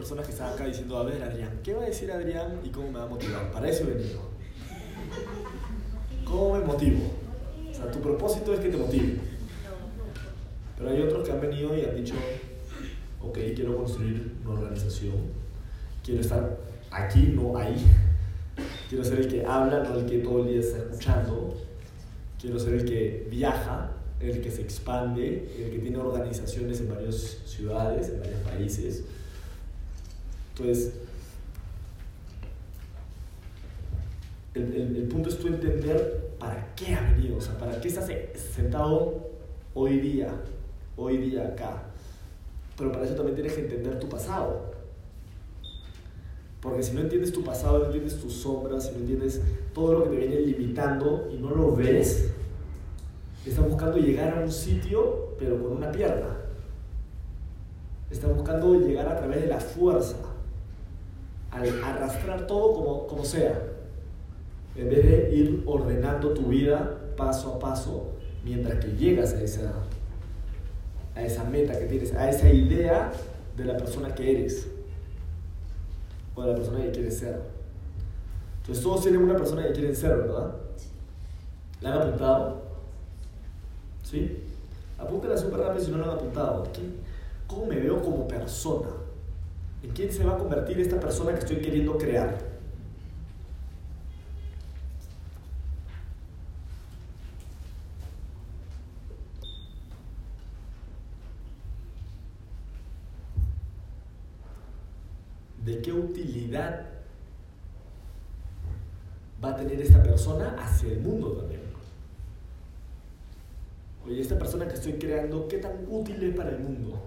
personas que están acá diciendo, a ver, Adrián, ¿qué va a decir Adrián y cómo me va a motivar? Para eso he venido. ¿Cómo me motivo? O sea, tu propósito es que te motive. Pero hay otros que han venido y han dicho, ok, quiero construir una organización, quiero estar aquí, no ahí. Quiero ser el que habla, no el que todo el día está escuchando. Quiero ser el que viaja, el que se expande, el que tiene organizaciones en varias ciudades, en varios países. Entonces, el, punto es tú entender para qué ha venido, o sea, para qué estás sentado hoy día, hoy día acá. Pero para eso también tienes que entender tu pasado. Porque si no entiendes tu pasado, no entiendes tus sombras, si no entiendes todo lo que te viene limitando y no lo ves, estás buscando llegar a un sitio, pero con una pierna. Estás buscando llegar a través de la fuerza, al arrastrar todo como, como sea, en vez de ir ordenando tu vida paso a paso mientras que llegas a esa, a esa meta que tienes, a esa idea de la persona que eres o de la persona que quieres ser. Entonces todos tienen una persona que quieren ser, ¿verdad? ¿La han apuntado? ¿Sí? Apúntala súper rápido si no lo han apuntado. ¿Cómo me veo como persona? ¿En quién se va a convertir esta persona que estoy queriendo crear? de qué utilidad va a tener esta persona hacia el mundo también. Oye, esta persona que estoy creando, ¿qué tan útil es para el mundo?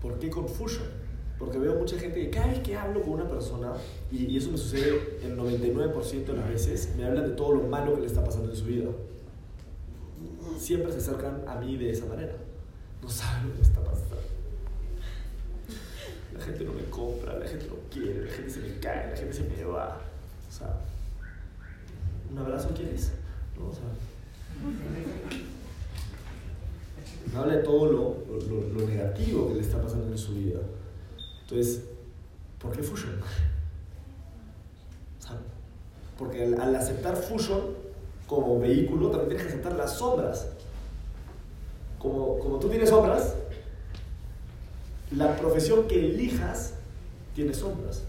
¿Por qué confusion? Porque veo mucha gente que cada vez que hablo con una persona, y, eso me sucede el 99% de las veces, me hablan de todo lo malo que le está pasando en su vida. Siempre se acercan a mí de esa manera. No saben lo que está pasando. La gente no me compra, la gente no quiere, la gente se me cae, la gente se me va. O sea, ¿un abrazo quieres? No, o sea, habla de todo lo, lo, negativo que le está pasando en su vida. Entonces, ¿por qué Fusion? porque al, aceptar Fusion como vehículo, también tienes que aceptar las sombras. Como, como tú tienes sombras, la profesión que elijas tiene sombras.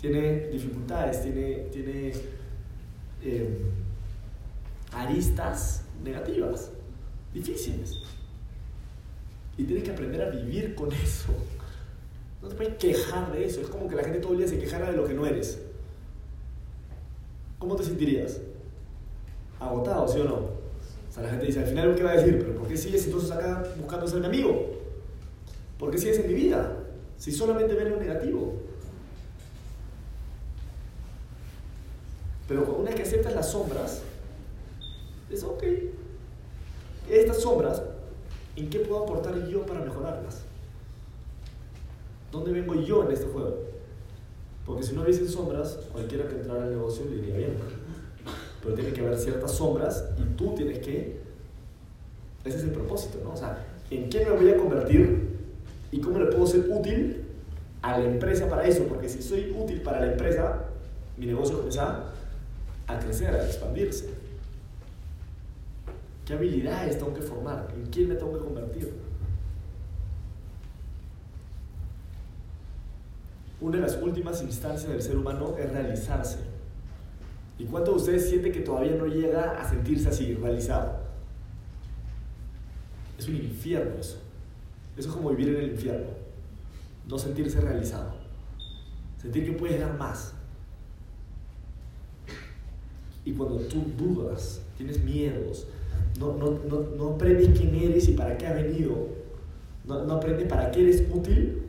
Tiene dificultades, tiene, tiene eh, aristas negativas difíciles. Y tienes que aprender a vivir con eso. No te puedes quejar de eso. Es como que la gente todo el día se quejara de lo que no eres. ¿Cómo te sentirías? Agotado, ¿sí o no? O sea, la gente dice, al final, ¿qué va a decir? ¿Pero por qué sigues entonces acá buscando ser mi amigo? ¿Por qué sigues en mi vida? Si solamente ves lo negativo. Pero una vez que aceptas las sombras, es ok, estas sombras, ¿en qué puedo aportar yo para mejorarlas? ¿Dónde vengo yo en este juego? Porque si no hubiesen sombras, cualquiera que entrara al negocio le iría bien. Pero tiene que haber ciertas sombras y tú tienes que... Ese es el propósito, ¿no? O sea, ¿en quién me voy a convertir y cómo le puedo ser útil a la empresa para eso? Porque si soy útil para la empresa, mi negocio comienza a crecer, a expandirse. ¿Qué habilidades tengo que formar? ¿En quién me tengo que convertir? Una de las últimas instancias del ser humano es realizarse. ¿Y cuántos de ustedes sienten que todavía no llega a sentirse así, realizado? Es un infierno eso. Eso es como vivir en el infierno. No sentirse realizado. Sentir que puedes dar más. Y cuando tú dudas, tienes miedos, no, no, no, no quién eres y para qué has venido, no, no aprendes para qué eres útil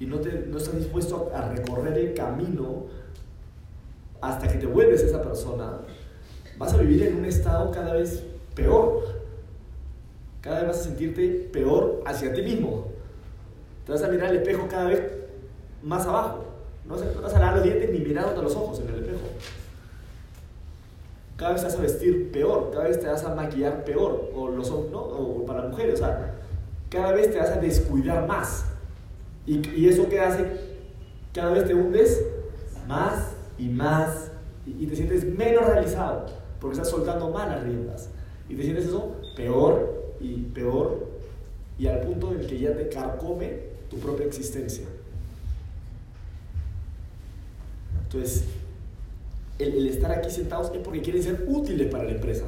y no, te, no estás dispuesto a recorrer el camino hasta que te vuelves esa persona, vas a vivir en un estado cada vez peor. Cada vez vas a sentirte peor hacia ti mismo. Te vas a mirar al espejo cada vez más abajo. No vas a lavar los dientes ni mirándote a los ojos en el espejo. Cada vez te vas a vestir peor, cada vez te vas a maquillar peor, o, los, ¿no? o para mujeres, o sea, cada vez te vas a descuidar más. ¿Y, y eso qué hace? Cada vez te hundes más y más y, te sientes menos realizado porque estás soltando malas riendas. Y te sientes eso peor y peor y al punto en que ya te carcome tu propia existencia. Entonces, el, el, estar aquí sentados es porque quieren ser útiles para la empresa.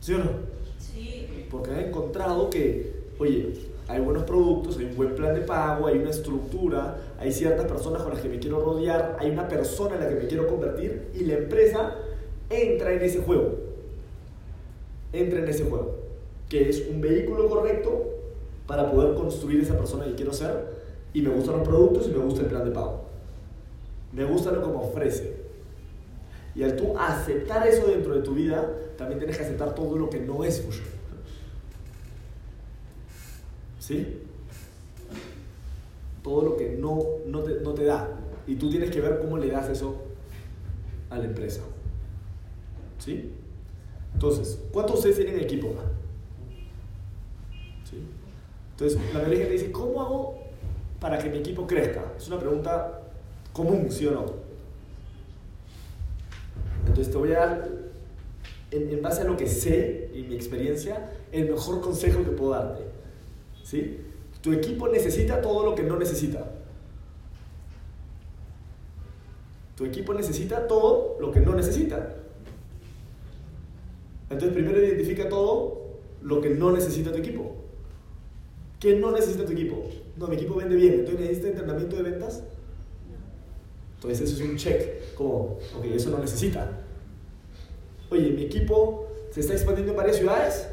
¿Sí o no? Sí. Porque han encontrado que, oye, hay buenos productos, hay un buen plan de pago, hay una estructura, hay ciertas personas con las que me quiero rodear, hay una persona en la que me quiero convertir y la empresa entra en ese juego. Entra en ese juego, que es un vehículo correcto para poder construir esa persona que quiero ser y me gustan los productos y me gusta el plan de pago. Me gusta lo que me ofrece. Y al tú aceptar eso dentro de tu vida, también tienes que aceptar todo lo que no es Fusion. ¿Sí? Todo lo que no, no, te, no te da. Y tú tienes que ver cómo le das eso a la empresa. ¿Sí? Entonces, ¿cuántos de ustedes tienen equipo? ¿Sí? Entonces, la mayoría de gente dice, ¿cómo hago para que mi equipo crezca? Es una pregunta común, ¿sí o no? Entonces te voy a dar, en, en base a lo que sé y mi experiencia, el mejor consejo que puedo darte. ¿Sí? Tu equipo necesita todo lo que no necesita. Tu equipo necesita todo lo que no necesita. Entonces primero identifica todo lo que no necesita tu equipo. ¿Qué no necesita tu equipo? No, mi equipo vende bien, entonces necesita entrenamiento de ventas. Entonces eso es un check, como, ok, eso no necesita. Oye, mi equipo se está expandiendo en varias ciudades.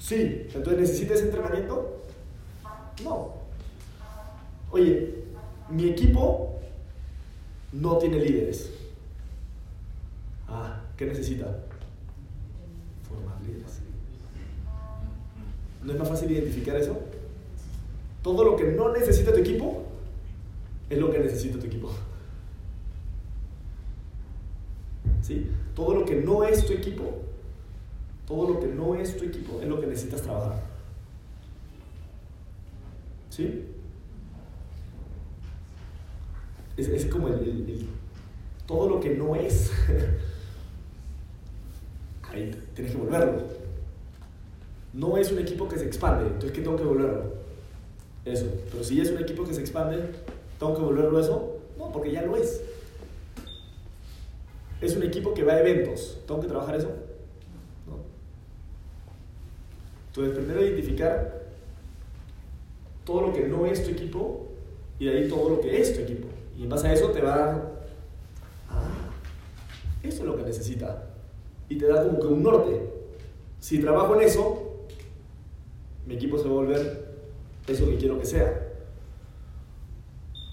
Sí, entonces necesita ese entrenamiento. No. Oye, mi equipo no tiene líderes. Ah, ¿qué necesita? Formar líderes. ¿No es más fácil identificar eso? Todo lo que no necesita tu equipo es lo que necesita tu equipo. ¿Sí? Todo lo que no es tu equipo, todo lo que no es tu equipo es lo que necesitas trabajar. ¿Sí? Es, es como el, el, el, todo lo que no es. Ahí tienes que volverlo. No es un equipo que se expande, entonces ¿qué tengo que volverlo? Eso. Pero si es un equipo que se expande, ¿Tengo que volverlo eso? No, porque ya lo es. Es un equipo que va a eventos. ¿Tengo que trabajar eso? No. Entonces, primero identificar todo lo que no es tu equipo y de ahí todo lo que es tu equipo. Y en base a eso te va a dar, ah, eso es lo que necesita. Y te da como que un norte. Si trabajo en eso, mi equipo se va a volver eso que quiero que sea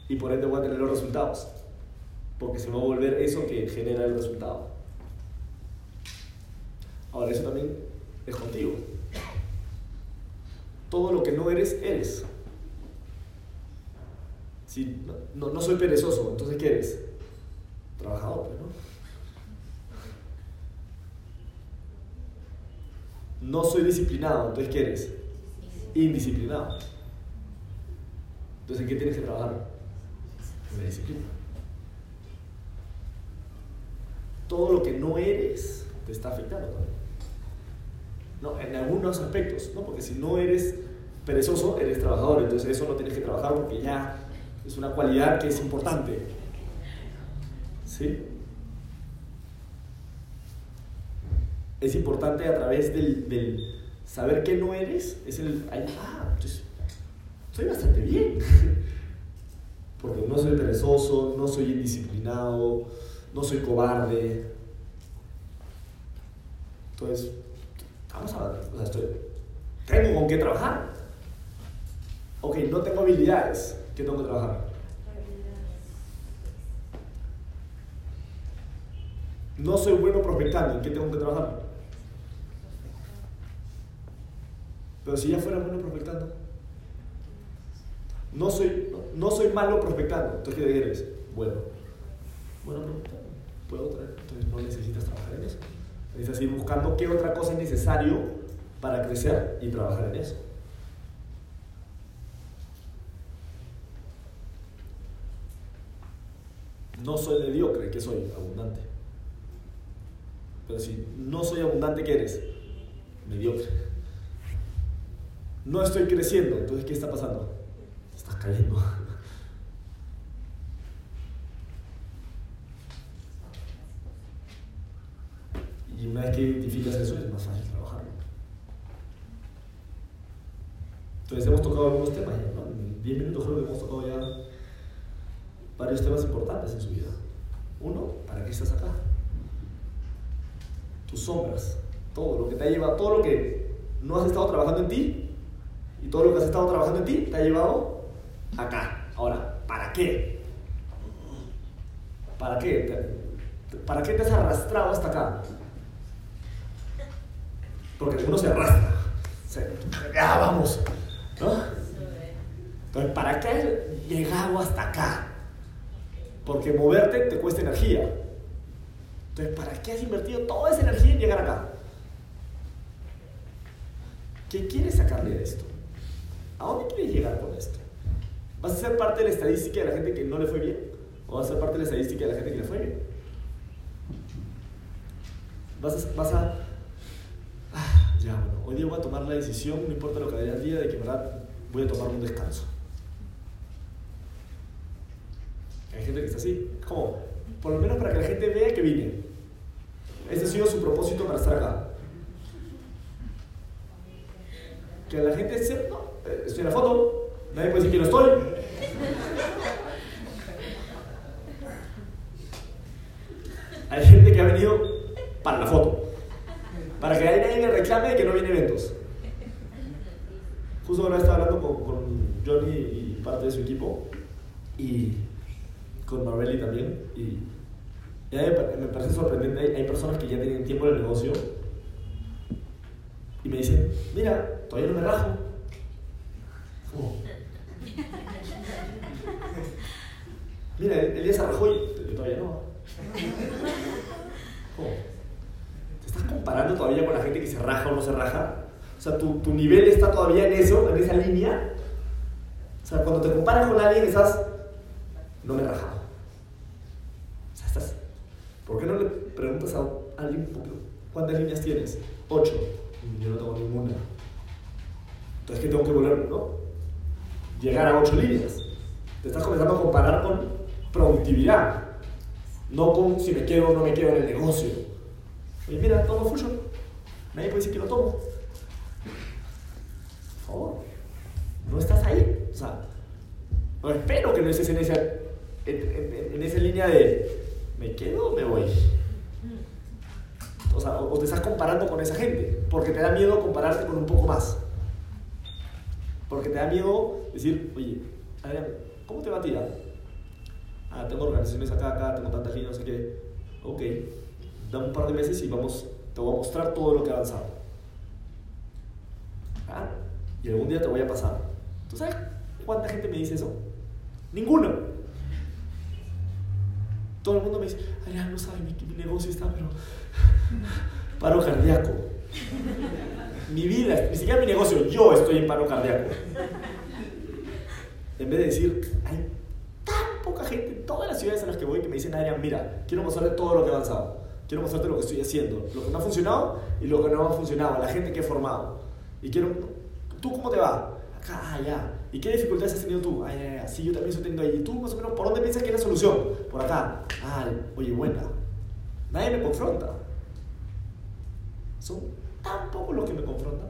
y por ende voy a tener los resultados, porque se va a volver eso que genera el resultado. Ahora, eso también es contigo. Todo lo que no eres, eres. Si no, no soy perezoso, entonces ¿qué eres? Trabajador, ¿no? No soy disciplinado, entonces ¿qué eres? Indisciplinado. Entonces ¿en qué tienes que trabajar? Todo lo que no eres te está afectando también. No, en algunos aspectos, ¿no? Porque si no eres perezoso, eres trabajador, entonces eso no tienes que trabajar porque ya es una cualidad que es importante. ¿Sí? Es importante a través del, saber que no eres, es el, ah, entonces, estoy bastante bien. porque no soy perezoso, no soy indisciplinado, no soy cobarde. Entonces, Vamos a ver, o sea, estoy, tengo con qué trabajar. Ok, no tengo habilidades, ¿qué tengo que trabajar? No soy bueno prospectando, ¿en qué tengo que trabajar? Pero si ya fuera bueno prospectando. No soy, no, soy malo prospectando, entonces ¿qué eres? Bueno. Bueno, puedo traer, entonces no necesitas trabajar en eso. Necesitas ir buscando qué otra cosa es necesario para crecer y trabajar en eso. No soy mediocre, ¿qué soy? Abundante. Pero si no soy abundante, ¿qué eres? Mediocre. No estoy creciendo, entonces ¿qué está pasando? Estás cayendo. Y una vez que identificas eso, es más fácil trabajarlo. Entonces hemos tocado algunos temas ya, ¿no? En 10 minutos creo que hemos tocado ya varios temas importantes en su vida. Uno, ¿para qué estás acá? Tus sombras, todo lo que te ha llevado, todo lo que no has estado trabajando en ti y todo lo que has estado trabajando en ti te ha llevado acá. Ahora, ¿para qué? ¿Para qué? ¿Para qué te has arrastrado hasta acá? Porque uno se arrastra. ya vamos. ¿no? Entonces, ¿para qué has llegado hasta acá? Porque moverte te cuesta energía. Entonces, ¿para qué has invertido toda esa energía en llegar acá? ¿Qué quieres sacarle de esto? ¿A dónde quieres llegar con esto? ¿Vas a ser parte de la estadística de la gente que no le fue bien? ¿O vas a ser parte de la estadística de la gente que le fue bien? Vas a, vas a ah, ya, bueno, hoy día voy a tomar la decisión, no importa lo que haya el día, de que verdad voy a tomar un descanso. Hay gente que está así, como, por lo menos para que la gente vea que vine. Ese ha sido su propósito para estar acá. Que la gente sepa, no, eh, estoy en la foto, nadie puede decir que no estoy. Hay gente que ha venido para la foto, para que nadie le reclame de que no viene eventos. Justo ahora estaba hablando con, Johnny y parte de su equipo y con Marbelli también. Y, me parece sorprendente. Hay, personas que ya tienen tiempo en el negocio y me dicen: Mira, todavía no me rajo. Mira, el día se rajó y todavía no. ¿Te estás comparando todavía con la gente que se raja o no se raja? O sea, tu, tu nivel está todavía en eso, en esa línea. O sea, cuando te comparas con alguien, estás no me he rajado. O sea, estás, ¿Por qué no le preguntas a alguien cuántas líneas tienes? Ocho. Yo no tengo ninguna. Entonces, ¿qué tengo que volver? ¿no? Llegar a ocho líneas. Te estás comenzando a comparar con productividad, no con si me quedo o no me quedo en el negocio. Oye, mira, tomo Fusion. Nadie puede decir que lo tomo. Por favor, no estás ahí. O sea, no espero que no estés en ese en, esa línea de ¿me quedo o me voy? O sea, o te estás comparando con esa gente, porque te da miedo compararte con un poco más. Porque te da miedo decir, oye, Adrián, ¿cómo te va a tirar? Ah, tengo organizaciones acá, acá, tengo tantas líneas, no sé qué. Ok, dame un par de meses y vamos, te voy a mostrar todo lo que ha avanzado. Ah, y algún día te voy a pasar. ¿Tú sabes cuánta gente me dice eso? Ninguno. Todo el mundo me dice, Adrián, no sabe, mi, mi negocio está, pero paro cardíaco. Mi vida, ni siquiera mi negocio, yo estoy en paro cardíaco. En vez de decir, hay poca gente en todas las ciudades a las que voy que me dicen, Adrián, mira, quiero mostrarte todo lo que he avanzado. Quiero mostrarte lo que estoy haciendo, lo que me ha funcionado y lo que no ha funcionado, la gente que he formado. Y quiero, ¿tú cómo te va? Acá, ah, ya. ¿Y qué dificultades has tenido tú? Ay, ay, ay, sí, yo también estoy teniendo ahí. ¿Y tú más o menos por dónde piensas que es la solución? Por acá. Ah, oye, buena. Nadie me confronta. Son tan pocos los que me confrontan.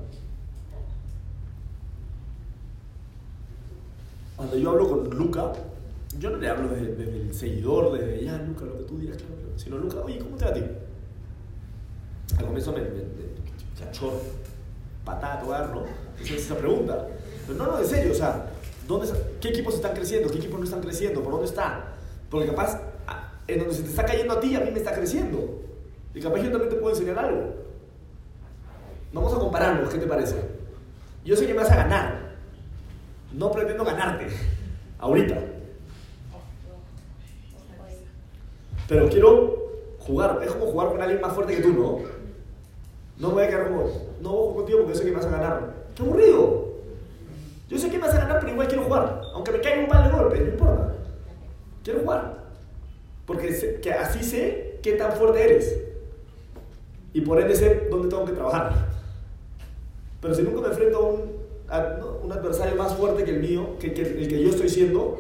Cuando yo hablo con Luca, yo no le hablo desde, el seguidor, desde ya, Luca, lo que tú digas, claro. Sino, Luca, oye, ¿cómo te va a ti? Al comienzo me, chachor, patada, tocar, ¿no? Esa es esa pregunta. Pero no, no, en serio, o sea, ¿dónde, ¿qué equipos están creciendo? ¿Qué equipos no están creciendo? ¿Por dónde está? Porque capaz, en donde se te está cayendo a ti, a mí me está creciendo. Y capaz yo también te puedo enseñar algo. Vamos a compararnos, ¿qué te parece? Yo sé que me vas a ganar. No pretendo ganarte. Ahorita. Pero quiero jugar. Es como jugar con alguien más fuerte que tú, ¿no? No me voy a quedar como, no voy contigo porque yo sé que me vas a ganar. ¡Qué aburrido! Yo sé que me vas a ganar, pero igual quiero jugar. Aunque me caiga un par de golpes, no importa. Quiero jugar. Porque que así sé qué tan fuerte eres. Y por ende sé dónde tengo que trabajar. Pero si nunca me enfrento a un, un adversario más fuerte que el mío, que, que el que yo estoy siendo,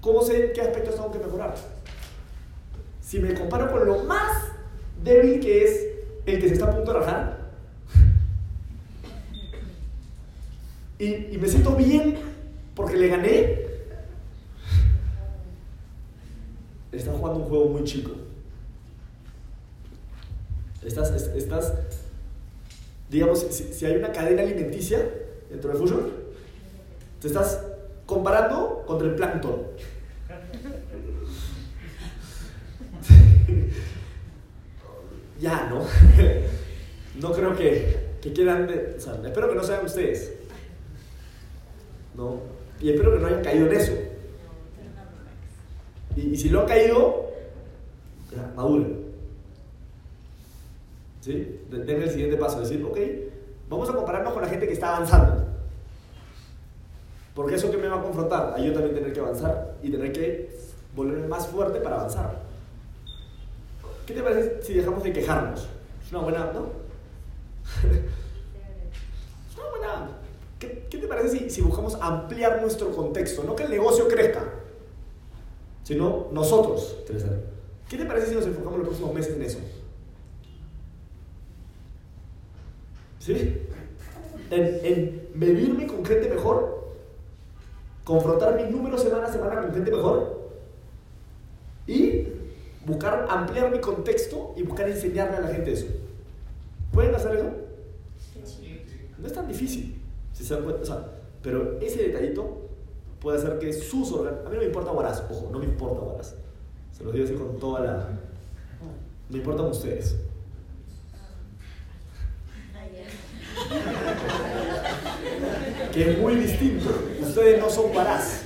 ¿cómo sé qué aspectos tengo que mejorar? Si me comparo con lo más débil que es el que se está a punto de rajar, y, me siento bien porque le gané, estás jugando un juego muy chico. Estás, estás digamos, si, hay una cadena alimenticia dentro de Fusion, te estás comparando contra el plancton. Ya, ¿no? no creo que, que quieran, sea, espero que no sean ustedes. ¿No? Y espero que no hayan caído en eso. Y, y si lo han caído, ya, maduren. ¿Sí? Den el siguiente paso, decir, ok, vamos a compararnos con la gente que está avanzando. Porque eso que me va a confrontar, a yo también tener que avanzar y tener que volverme más fuerte para avanzar. ¿Qué te parece si dejamos de quejarnos? Es una buena, ¿no? es una buena. ¿Qué, ¿Qué, te parece si, buscamos ampliar nuestro contexto? No que el negocio crezca, sino nosotros. ¿Qué te parece si nos enfocamos los próximos meses en eso? ¿Sí? En, en, medirme con gente mejor, confrontar mis números semana a semana con gente mejor buscar ampliar mi contexto y buscar enseñarle a la gente eso. ¿Pueden hacer eso? No es tan difícil, si se dan cuenta. O sea, pero ese detallito puede hacer que sus órganos. A mí no me importa Guaraz, ojo, no me importa Guaraz. Se los digo así con toda la. Me importan ustedes. que es muy distinto. Ustedes no son Guaraz.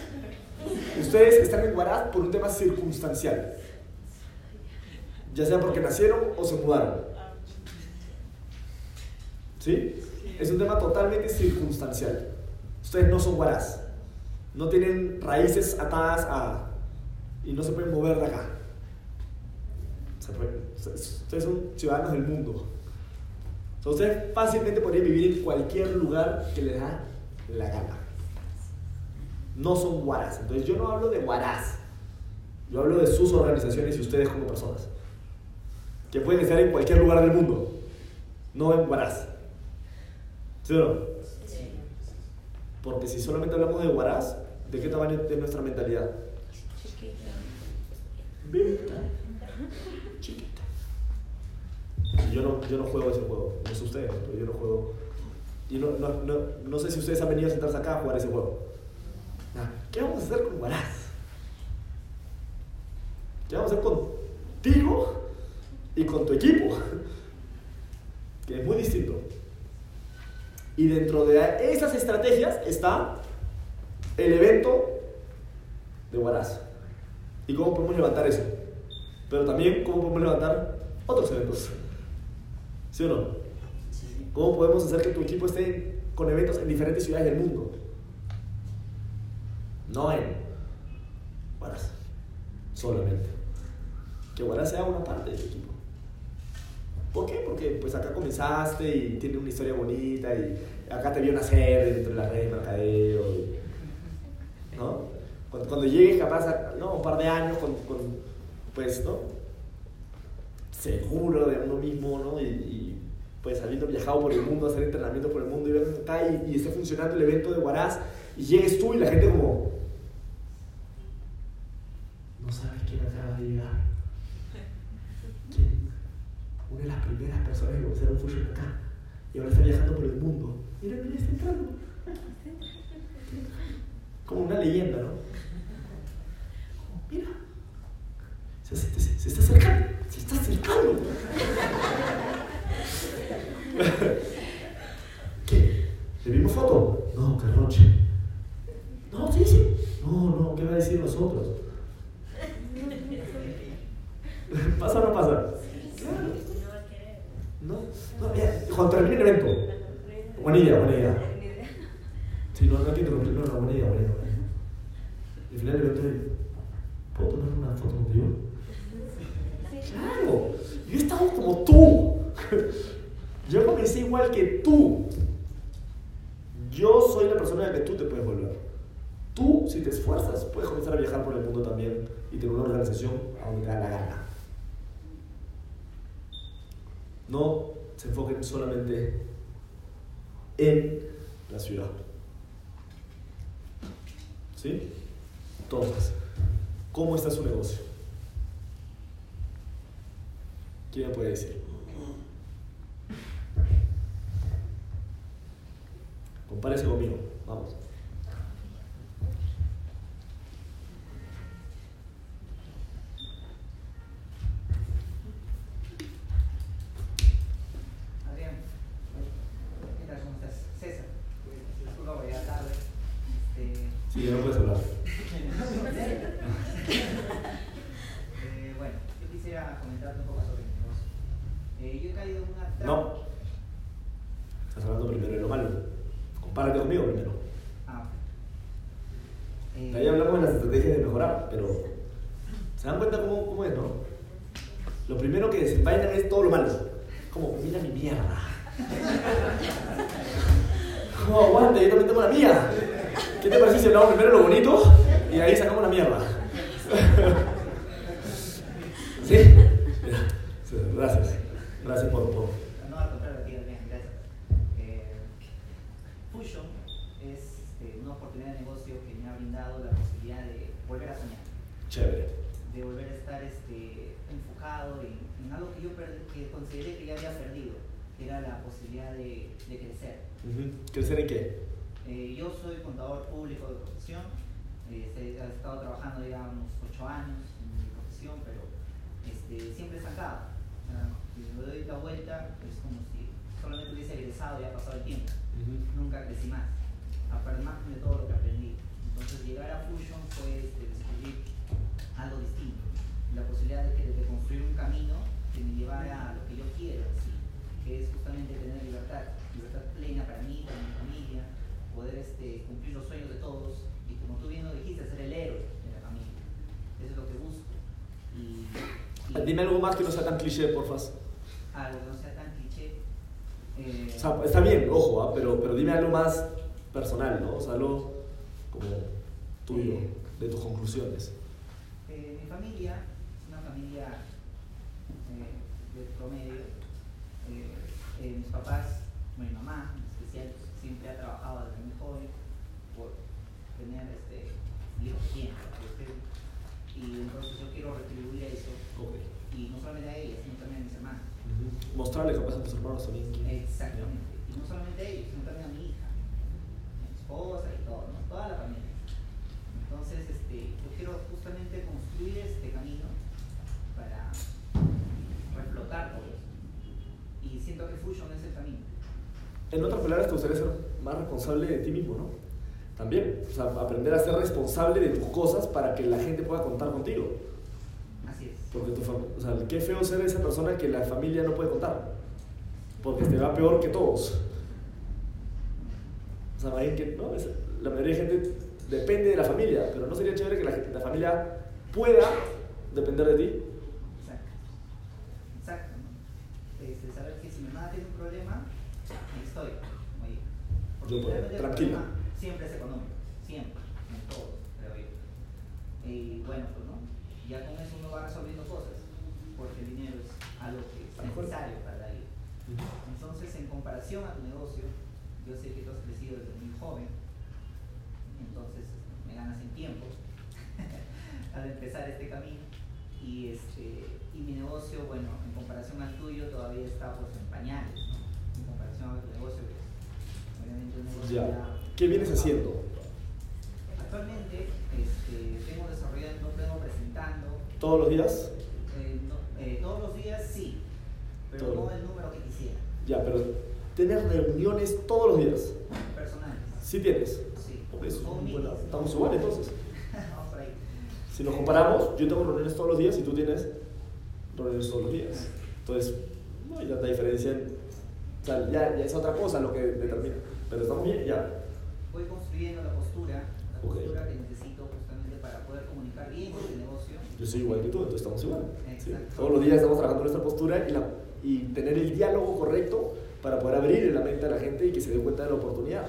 Ustedes están en Guaraz por un tema circunstancial. Ya sea porque nacieron o se mudaron. ¿Sí? Es un tema totalmente circunstancial. Ustedes no son Guaraz. No tienen raíces atadas a... y no se pueden mover de acá. Ustedes son ciudadanos del mundo. Entonces, fácilmente podrían vivir en cualquier lugar que les da la gana. No son guaras. Entonces, yo no hablo de guaras. Yo hablo de sus organizaciones y ustedes como personas. Que pueden estar en cualquier lugar del mundo. No en guaras. ¿Sí o no? Porque si solamente hablamos de guaras, ¿de qué tamaño es nuestra mentalidad? Chiquita. Chiquita. Yo no, yo no juego ese juego, no sé ustedes, pero yo no juego. Y no, no, no, no sé si ustedes han venido a sentarse acá a jugar ese juego. ¿Qué vamos a hacer con Guaraz? ¿Qué vamos a hacer contigo y con tu equipo? Que es muy distinto. Y dentro de esas estrategias está el evento de Guaraz. ¿Y cómo podemos levantar eso? Pero también cómo podemos levantar otros eventos. ¿Sí o no? ¿Cómo podemos hacer que tu equipo esté con eventos en diferentes ciudades del mundo? No en Guaraz, solamente. Que Guaraz sea una parte de tu equipo. ¿Por qué? Porque pues acá comenzaste y tiene una historia bonita y acá te vio nacer dentro de la red de mercadeo. ¿no? Cuando, cuando, llegues capaz a ¿no? un par de años con, con pues, ¿no? seguro de uno mismo, ¿no? Y, y, pues habiendo viajado por el mundo, hacer entrenamiento por el mundo y ver acá y, y esté funcionando el evento de Huaraz y llegues tú y la gente como no sabes quién acaba de llegar. ¿Quién? una de las primeras personas que comenzaron Fusion acá. Y ahora está viajando por el mira, está entrando. Como una leyenda, ¿no? Mira. Se, se, se está acercando. Se está acercando. ¿Qué? ¿Le vimos foto? No, qué roche. No, sí, sí. No, no, ¿qué va a decir nosotros? ¿Pasa o no pasa? No, no, ya, cuando termine el evento. Buena idea, buena idea. Sí, no, no hay que interrumpir, no, no, buena idea, buena idea. Y al final del evento, ¿puedo tomar una foto contigo? Claro, yo he estado como tú. Yo comencé igual que tú. Yo soy la persona en la que tú te puedes volver. Tú, si te esfuerzas, puedes comenzar a viajar por el mundo también y tener una organización a donde te da la gana. No se enfoquen solamente en la ciudad. ¿Sí? Entonces, ¿cómo está su negocio? ¿Quién me puede decir? Compárese conmigo. Vamos. Adrián, ¿qué tal? ¿Cómo estás? César, disculpa por llegar tarde. Este, Sí, ya no puedes hablar. eh, bueno, yo quisiera comentarte un poco sobre mi negocio. Eh, yo he caído en una trampa. No. Estás hablando primero de lo malo. Compárate conmigo primero. Ah, ok. Eh, ahí hablamos de las estrategias de mejorar, pero ¿se dan cuenta cómo, cómo es, no? Lo primero que desenvainan es todo lo malo. Como, mira mi mierda. No, aguante, yo también tengo la mía. ¿Qué te parece si hablamos primero lo bonito y ahí sacamos la mierda? Sí, Gracias. Gracias por, por. No, al contrario, tío, bien, gracias. Eh, Fusion es este, una oportunidad de negocio que me ha brindado la posibilidad de volver a soñar. Chévere. de volver a estar este, enfocado en, en algo que yo que consideré que ya había perdido, que era la posibilidad de, de crecer. ¿Crecer en qué? Eh, yo soy contador público de profesión, eh, este, he estado trabajando ya unos ocho años en mi profesión, pero este, siempre estancado. O sea, si me doy la vuelta, es como si solamente hubiese egresado y ha pasado el tiempo. Nunca crecí más, de todo lo que aprendí. Entonces llegar a Fusion fue este, descubrir algo distinto, la posibilidad de, que- de construir un camino que me llevara a lo que yo quiero sí, que es justamente tener libertad, libertad plena para mí, para mi familia, poder este, cumplir los sueños de todos y como tú bien lo dijiste, ser el héroe de la familia. Eso es lo que busco. Y, y Dime algo más que no sea tan cliché, porfa. algo que no sea tan cliché. eh, O sea, está bien, ojo, ¿ah? pero, pero dime algo más personal, ¿no? O sea, algo como tuyo, de tus conclusiones. Eh, mi familia es una familia eh, de promedio. Eh, eh, mis papás, mi mamá en especial, siempre ha trabajado desde muy joven por tener este, el hijo que tiene. ¿sí? Y entonces yo quiero retribuir eso, Ok. y no solamente a ella, sino también a mis hermanos. Mostrarle capaz a tus hermanos también. Exactamente. Y no solamente a ellos, sino también a mi esposa y todo, ¿no? toda la familia. Entonces, este, yo quiero justamente construir este camino para reflotar todo eso. Y siento que Fusion es el camino. En otras palabras, te gustaría ser más responsable de ti mismo, ¿no? También, o sea, aprender a ser responsable de tus cosas para que la gente pueda contar contigo. Así es. Porque tu fam- o sea, qué feo ser esa persona que la familia no puede contar. Porque te va peor que todos. Sea, ¿no? Es- la mayoría de gente depende de la familia, pero no sería chévere que la, gente- la familia pueda depender de ti. Exacto. Exacto. ¿no? Este, saber que si mi mamá tiene un problema, ahí estoy. Oye. Porque Yo tranquilo. problema Siempre es económico. Siempre. En todo, creo yo. Y bueno, pues no. Ya con eso uno va resolviendo cosas. Porque el dinero es algo que es necesario para la vida. Entonces, en comparación a tu negocio, yo sé que tú has crecido desde muy joven, entonces me ganas en tiempo al empezar este camino. Y, este, y mi negocio, bueno, en comparación al tuyo, todavía está pues, en pañales, ¿no? en comparación a tu negocio, que obviamente un negocio. Ya. Ya ¿Qué vienes haciendo? Actualmente este, tengo desarrollando, tengo presentando. ¿Todos los días? Eh, no, eh, todos los días sí, pero Todo. no el número que quisiera. Ya, pero tener reuniones todos los días. Personales. ¿Sí tienes? Sí. Ok, eso es Con un buen- minis. Estamos igual entonces. Si nos comparamos, yo tengo reuniones todos los días y tú tienes reuniones todos los días. Entonces, no hay tanta diferencia. En, o sea, ya, ya es otra cosa lo que determina. Pero estamos bien, ya. Voy construyendo la postura, la Ok. postura que necesito justamente para poder comunicar bien con el negocio. Yo soy igual que tú, entonces estamos igual. ¿sí? Todos los días estamos trabajando nuestra postura y, la, y tener el diálogo correcto para poder abrir la mente a la gente y que se dé cuenta de la oportunidad.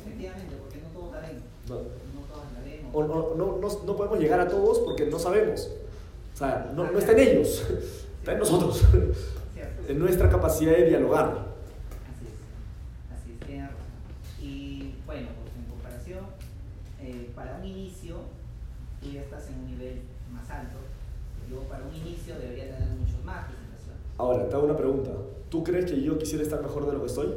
Efectivamente, porque no todos ven. No. No todos la vemos. O, o- no, no, no podemos llegar a todos porque no sabemos. O sea, no, no está en ellos, está en nosotros, en nuestra capacidad de dialogar. Así es, así es, tiene razón. Y bueno, pues en comparación, eh, para un inicio, tú ya estás en un nivel más alto. Yo para un inicio debería tener muchos más presentaciones, Ahora, te hago una pregunta. ¿Tú crees que yo quisiera estar mejor de lo que estoy?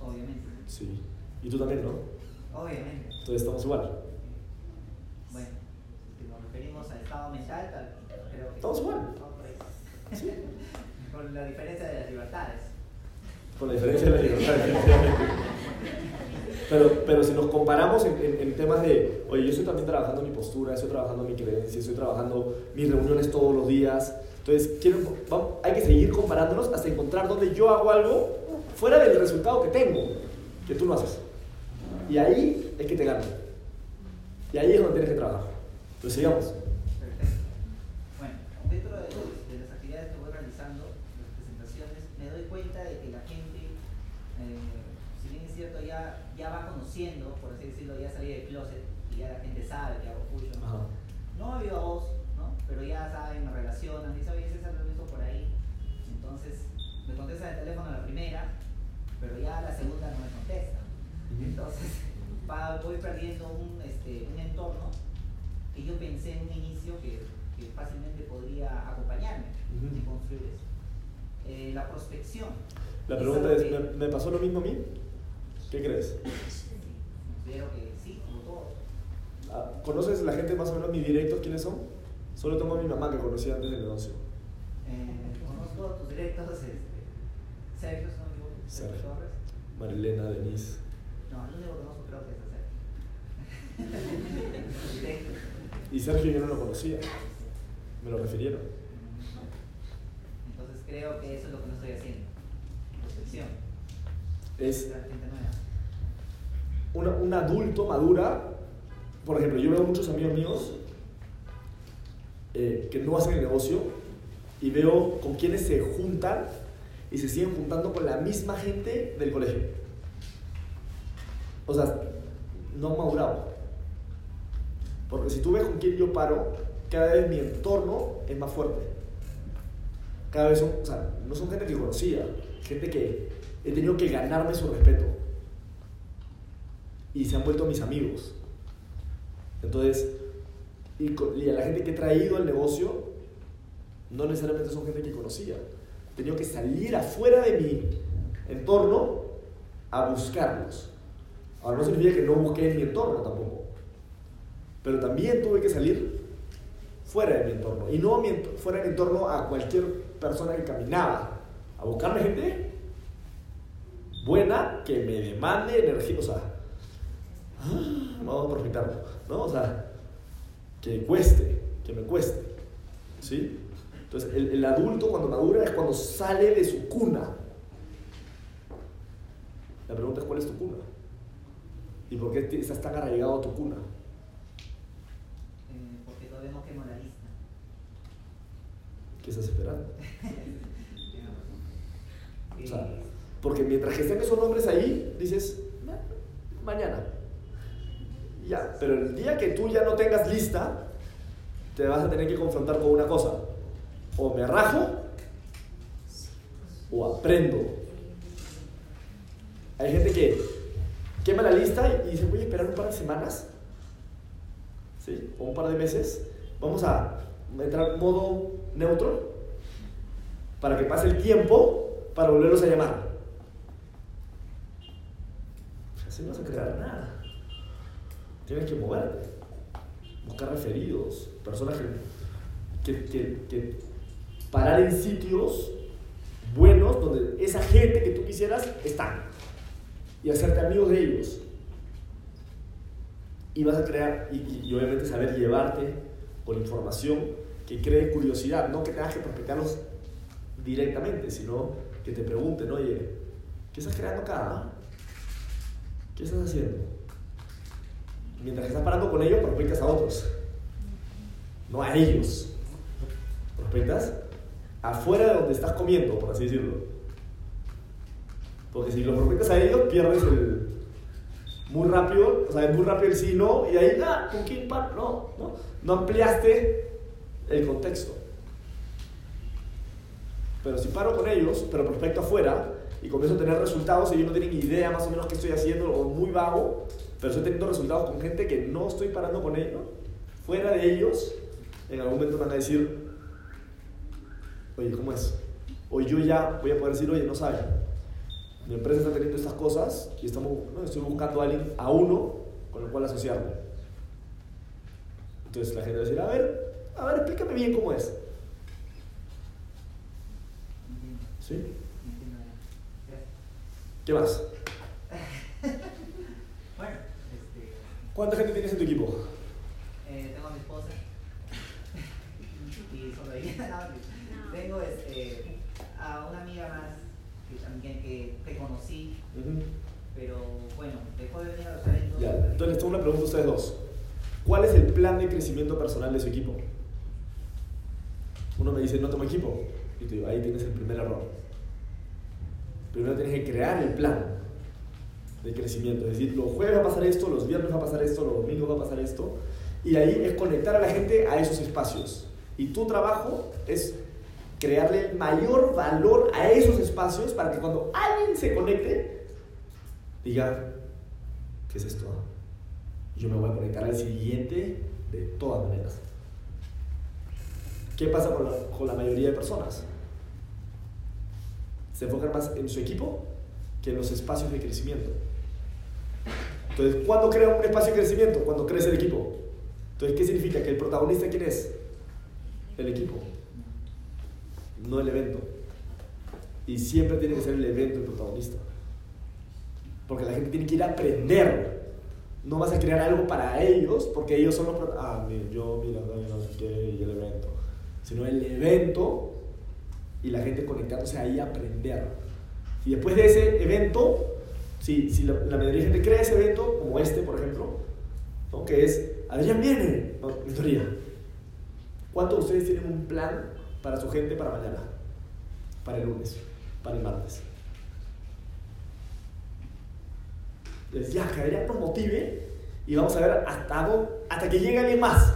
obviamente. Sí. Y tú también, ¿no? Obviamente. Entonces estamos igual. Bueno, si nos referimos al estado mental, tal, creo que Estamos igual. Sí. Con la diferencia de las libertades. Con la diferencia de la libertad, definitivamente. Pero, pero si nos comparamos en, en- en temas de, oye, yo estoy también trabajando mi postura, estoy trabajando mi creencia, estoy trabajando mis reuniones todos los días. Entonces, quiero, vamos- hay que seguir comparándonos hasta encontrar donde yo hago algo fuera del resultado que tengo, que tú no haces. Y ahí es que te gano. Y ahí es donde tienes que trabajar. Entonces, sigamos. Perfecto. Bueno, dentro de, de las actividades que voy realizando, las presentaciones, me doy cuenta de que la gente, eh, si bien es cierto, ya, ya va conociendo, por así decirlo, ya salí del closet y ya la gente sabe que hago fusion. No a viva voz. Pero ya saben, me relacionan, dicen, oye, César lo he visto por ahí. Entonces, me contesta el teléfono la primera, pero ya la segunda no me contesta. Entonces, va- voy perdiendo un, este, un entorno que yo pensé en un inicio que, que fácilmente podría acompañarme Ujú. y construir eso. Eh, la prospección. La pregunta es, que- ¿me, me pasó lo mismo a mí? ¿Qué crees? Considero que sí, como todo. Ah, ¿Conoces la gente más o menos mis directos quiénes son? Solo tengo a mi mamá que conocía antes del negocio. Eh, conozco tus directos, este, Sergio. Torres. Marilena, Denise. No, el único conozco creo que es a Sergio. Y Sergio yo no lo conocía. Me lo refirieron. Entonces creo que eso es lo que no estoy haciendo. Prospección. Es una- un adulto madura. Por ejemplo, yo veo muchos amigos míos eh, que no hacen el negocio y veo con quienes se juntan y se siguen juntando con la misma gente del colegio. O sea, no han madurado. Porque si tú ves con quién yo paro, cada vez mi entorno es más fuerte. Cada vez son, o sea, no son gente que conocía, gente que he tenido que ganarme su respeto. Y se han vuelto mis amigos. Entonces, y, a la gente que he traído al negocio, no necesariamente son gente que conocía. He tenido que salir afuera de mi entorno a buscarlos. Ahora no significa que no busqué en mi entorno tampoco. Pero también tuve que salir fuera de mi entorno. Y no fuera de mi entorno a cualquier persona que caminaba. A buscarme gente buena que me demande energía. O sea, ah, vamos a profitarlo. ¿No? O sea, que cueste, que me cueste. ¿Sí? Entonces, el, el adulto cuando madura es cuando sale de su cuna. La pregunta es: ¿cuál es tu cuna? ¿Y por qué estás tan arraigado a tu cuna? Eh, porque no quemo la lista. ¿Qué estás esperando? O sea, porque mientras que estén esos nombres ahí, dices, "Ma- mañana. Ya, pero el día que tú ya no tengas lista, te vas a tener que confrontar con una cosa. O me rajo, o aprendo. Hay gente que quema la lista y dice, voy a esperar un par de semanas, ¿sí? O un par de meses. Vamos a entrar en modo neutro para que pase el tiempo para volverlos a llamar. Así no vas a crear nada. Tienes que moverte, buscar referidos, personas que, que, que, parar en sitios buenos donde esa gente que tú quisieras está y hacerte amigos de ellos. Y vas a crear, y, obviamente saber llevarte con información que cree curiosidad, no que tengas que prospectarlos directamente, sino que te pregunten, oye, ¿qué estás creando acá? ¿Qué estás haciendo? Mientras estás parando con ellos, prospectas a otros, no a ellos. Prospectas afuera de donde estás comiendo, por así decirlo. Porque si lo prospectas a ellos, pierdes el. Muy rápido, o sea, muy rápido el sí, no, y ahí, ah, ¿con quién No, no, no ampliaste el contexto. Pero si paro con ellos, pero prospecto afuera, y comienzo a tener resultados, y ellos no tienen idea más o menos qué estoy haciendo, o muy vago, pero estoy teniendo resultados con gente que no estoy parando con ellos, fuera de ellos, en algún momento van a decir, oye, ¿cómo es? O yo ya voy a poder decir, oye, no saben, mi empresa está teniendo estas cosas y estamos, estoy buscando a alguien, a uno, con el cual asociarme. Entonces la gente va a decir, a ver, a ver, explícame bien cómo es. ¿Sí? ¿Qué más? bueno, este... ¿Cuánta gente tienes en tu equipo? Eh, tengo a mi esposa. y solo ella. Tengo este, a una amiga más que también que, que conocí, pero bueno, dejó de venir a los eventos. Ya, entonces les tengo una pregunta a ustedes dos. ¿Cuál es el plan de crecimiento personal de su equipo? Uno me dice, no tengo equipo. Y te digo, ahí tienes el primer error. Primero tienes que crear el plan de crecimiento. Es decir, los jueves va a pasar esto, los viernes va a pasar esto, los domingos va a pasar esto. Y ahí es conectar a la gente a esos espacios. Y tu trabajo es crearle el mayor valor a esos espacios para que cuando alguien se conecte, diga, ¿qué es esto? Yo me voy a conectar al siguiente de todas maneras. ¿Qué pasa con la, mayoría de personas? Se enfocan más en su equipo que en los espacios de crecimiento. Entonces, ¿cuándo crea un espacio de crecimiento? Cuando crece el equipo. Entonces, ¿qué significa? Que el protagonista, ¿quién es? El equipo no el evento. Y siempre tiene que ser el evento el protagonista. Porque la gente tiene que ir a aprender. No vas a crear algo para ellos, porque ellos son los... Ah, mira, yo, mira, no sé qué, y el evento. Sino el evento y la gente conectándose ahí a aprender. Y después de ese evento, si, si la, mayoría de gente crea ese evento, como este, por ejemplo, que es, Adrián viene, no, teoría. ¿Cuántos de ustedes tienen un plan para su gente para mañana, para el lunes, para el martes. Les ya, que ya nos motive y vamos a ver hasta, hasta que llegue alguien más.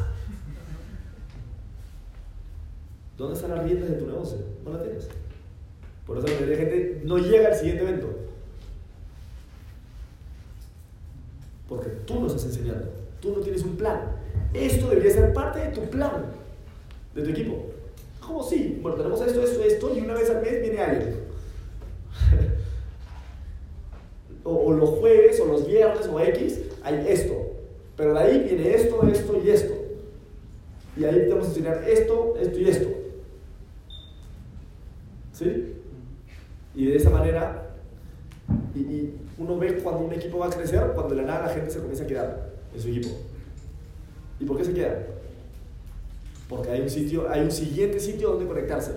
¿Dónde están las riendas de tu negocio? No la tienes. Por eso la gente no llega al siguiente evento. Porque tú nos estás enseñando. Tú no tienes un plan. Esto debería ser parte de tu plan, de tu equipo. ¿Cómo sí? Bueno, tenemos esto, esto, esto, y una vez al mes viene alguien. o, los jueves, o los viernes, o X, hay esto. Pero de ahí viene esto, esto y esto. Y ahí tenemos que enseñar esto, esto y esto. ¿Sí? Y de esa manera, y, uno ve cuando un equipo va a crecer, cuando de la nada la gente se comienza a quedar en su equipo. ¿Y por qué se queda? Porque hay un sitio, hay un siguiente sitio donde conectarse.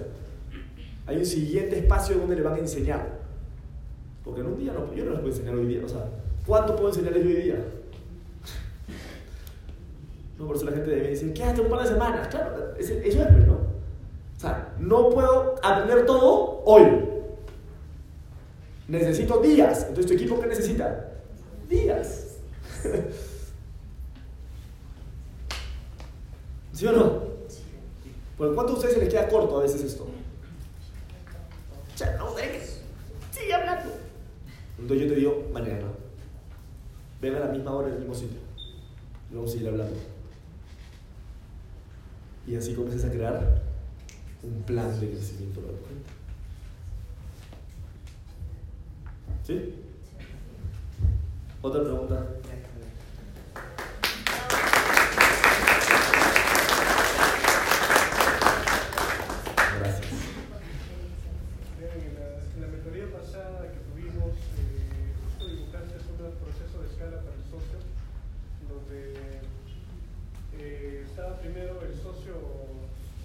Hay un siguiente espacio donde le van a enseñar. Porque en un día no, yo no les puedo enseñar hoy día. O sea, ¿cuánto puedo enseñarles hoy día? No, por eso la gente debe decir, quédate un par de semanas. Claro, eso es, ¿no? O sea, no puedo aprender todo hoy. Necesito días. Entonces, ¿tu equipo qué necesita? Días. ¿Sí o no? ¿Por cuánto a ustedes se les queda corto a veces esto? Ya, no sigue hablando. Entonces yo te digo, mañana. Ven a la misma hora en el mismo sitio. Y vamos a seguir hablando. Y así comienzas a crear un plan de crecimiento para tu gente. ¿Sí? Otra pregunta. Gracias. En la, en la mentoría pasada que tuvimos, eh, justo dibujaste un proceso de escala para el socio, donde eh, estaba primero el socio,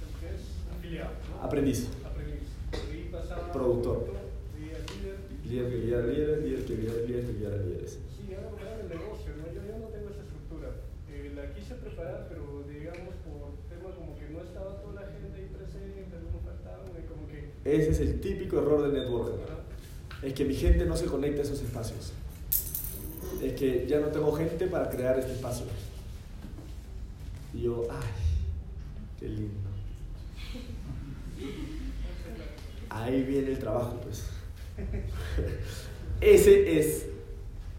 el que es afiliado, ¿no? Aprendiz. aprendiz. De ahí pasaba Productor. de ahí al líder. Líder que guía líderes, líder que guía líderes, que guía líderes. Sí, ahora me el negocio, ¿no? Yo, yo no tengo esa estructura. Eh, la quise preparar, pero digamos por temas como que no estaba toda la gente ahí presente, algunos faltaban, y como que... Ese es el típico error del networker. ¿verdad? Es que mi gente no se conecta a esos espacios. Es que ya no tengo gente para crear este espacio. Y yo, ay, qué lindo. Ahí viene el trabajo, pues. Ese es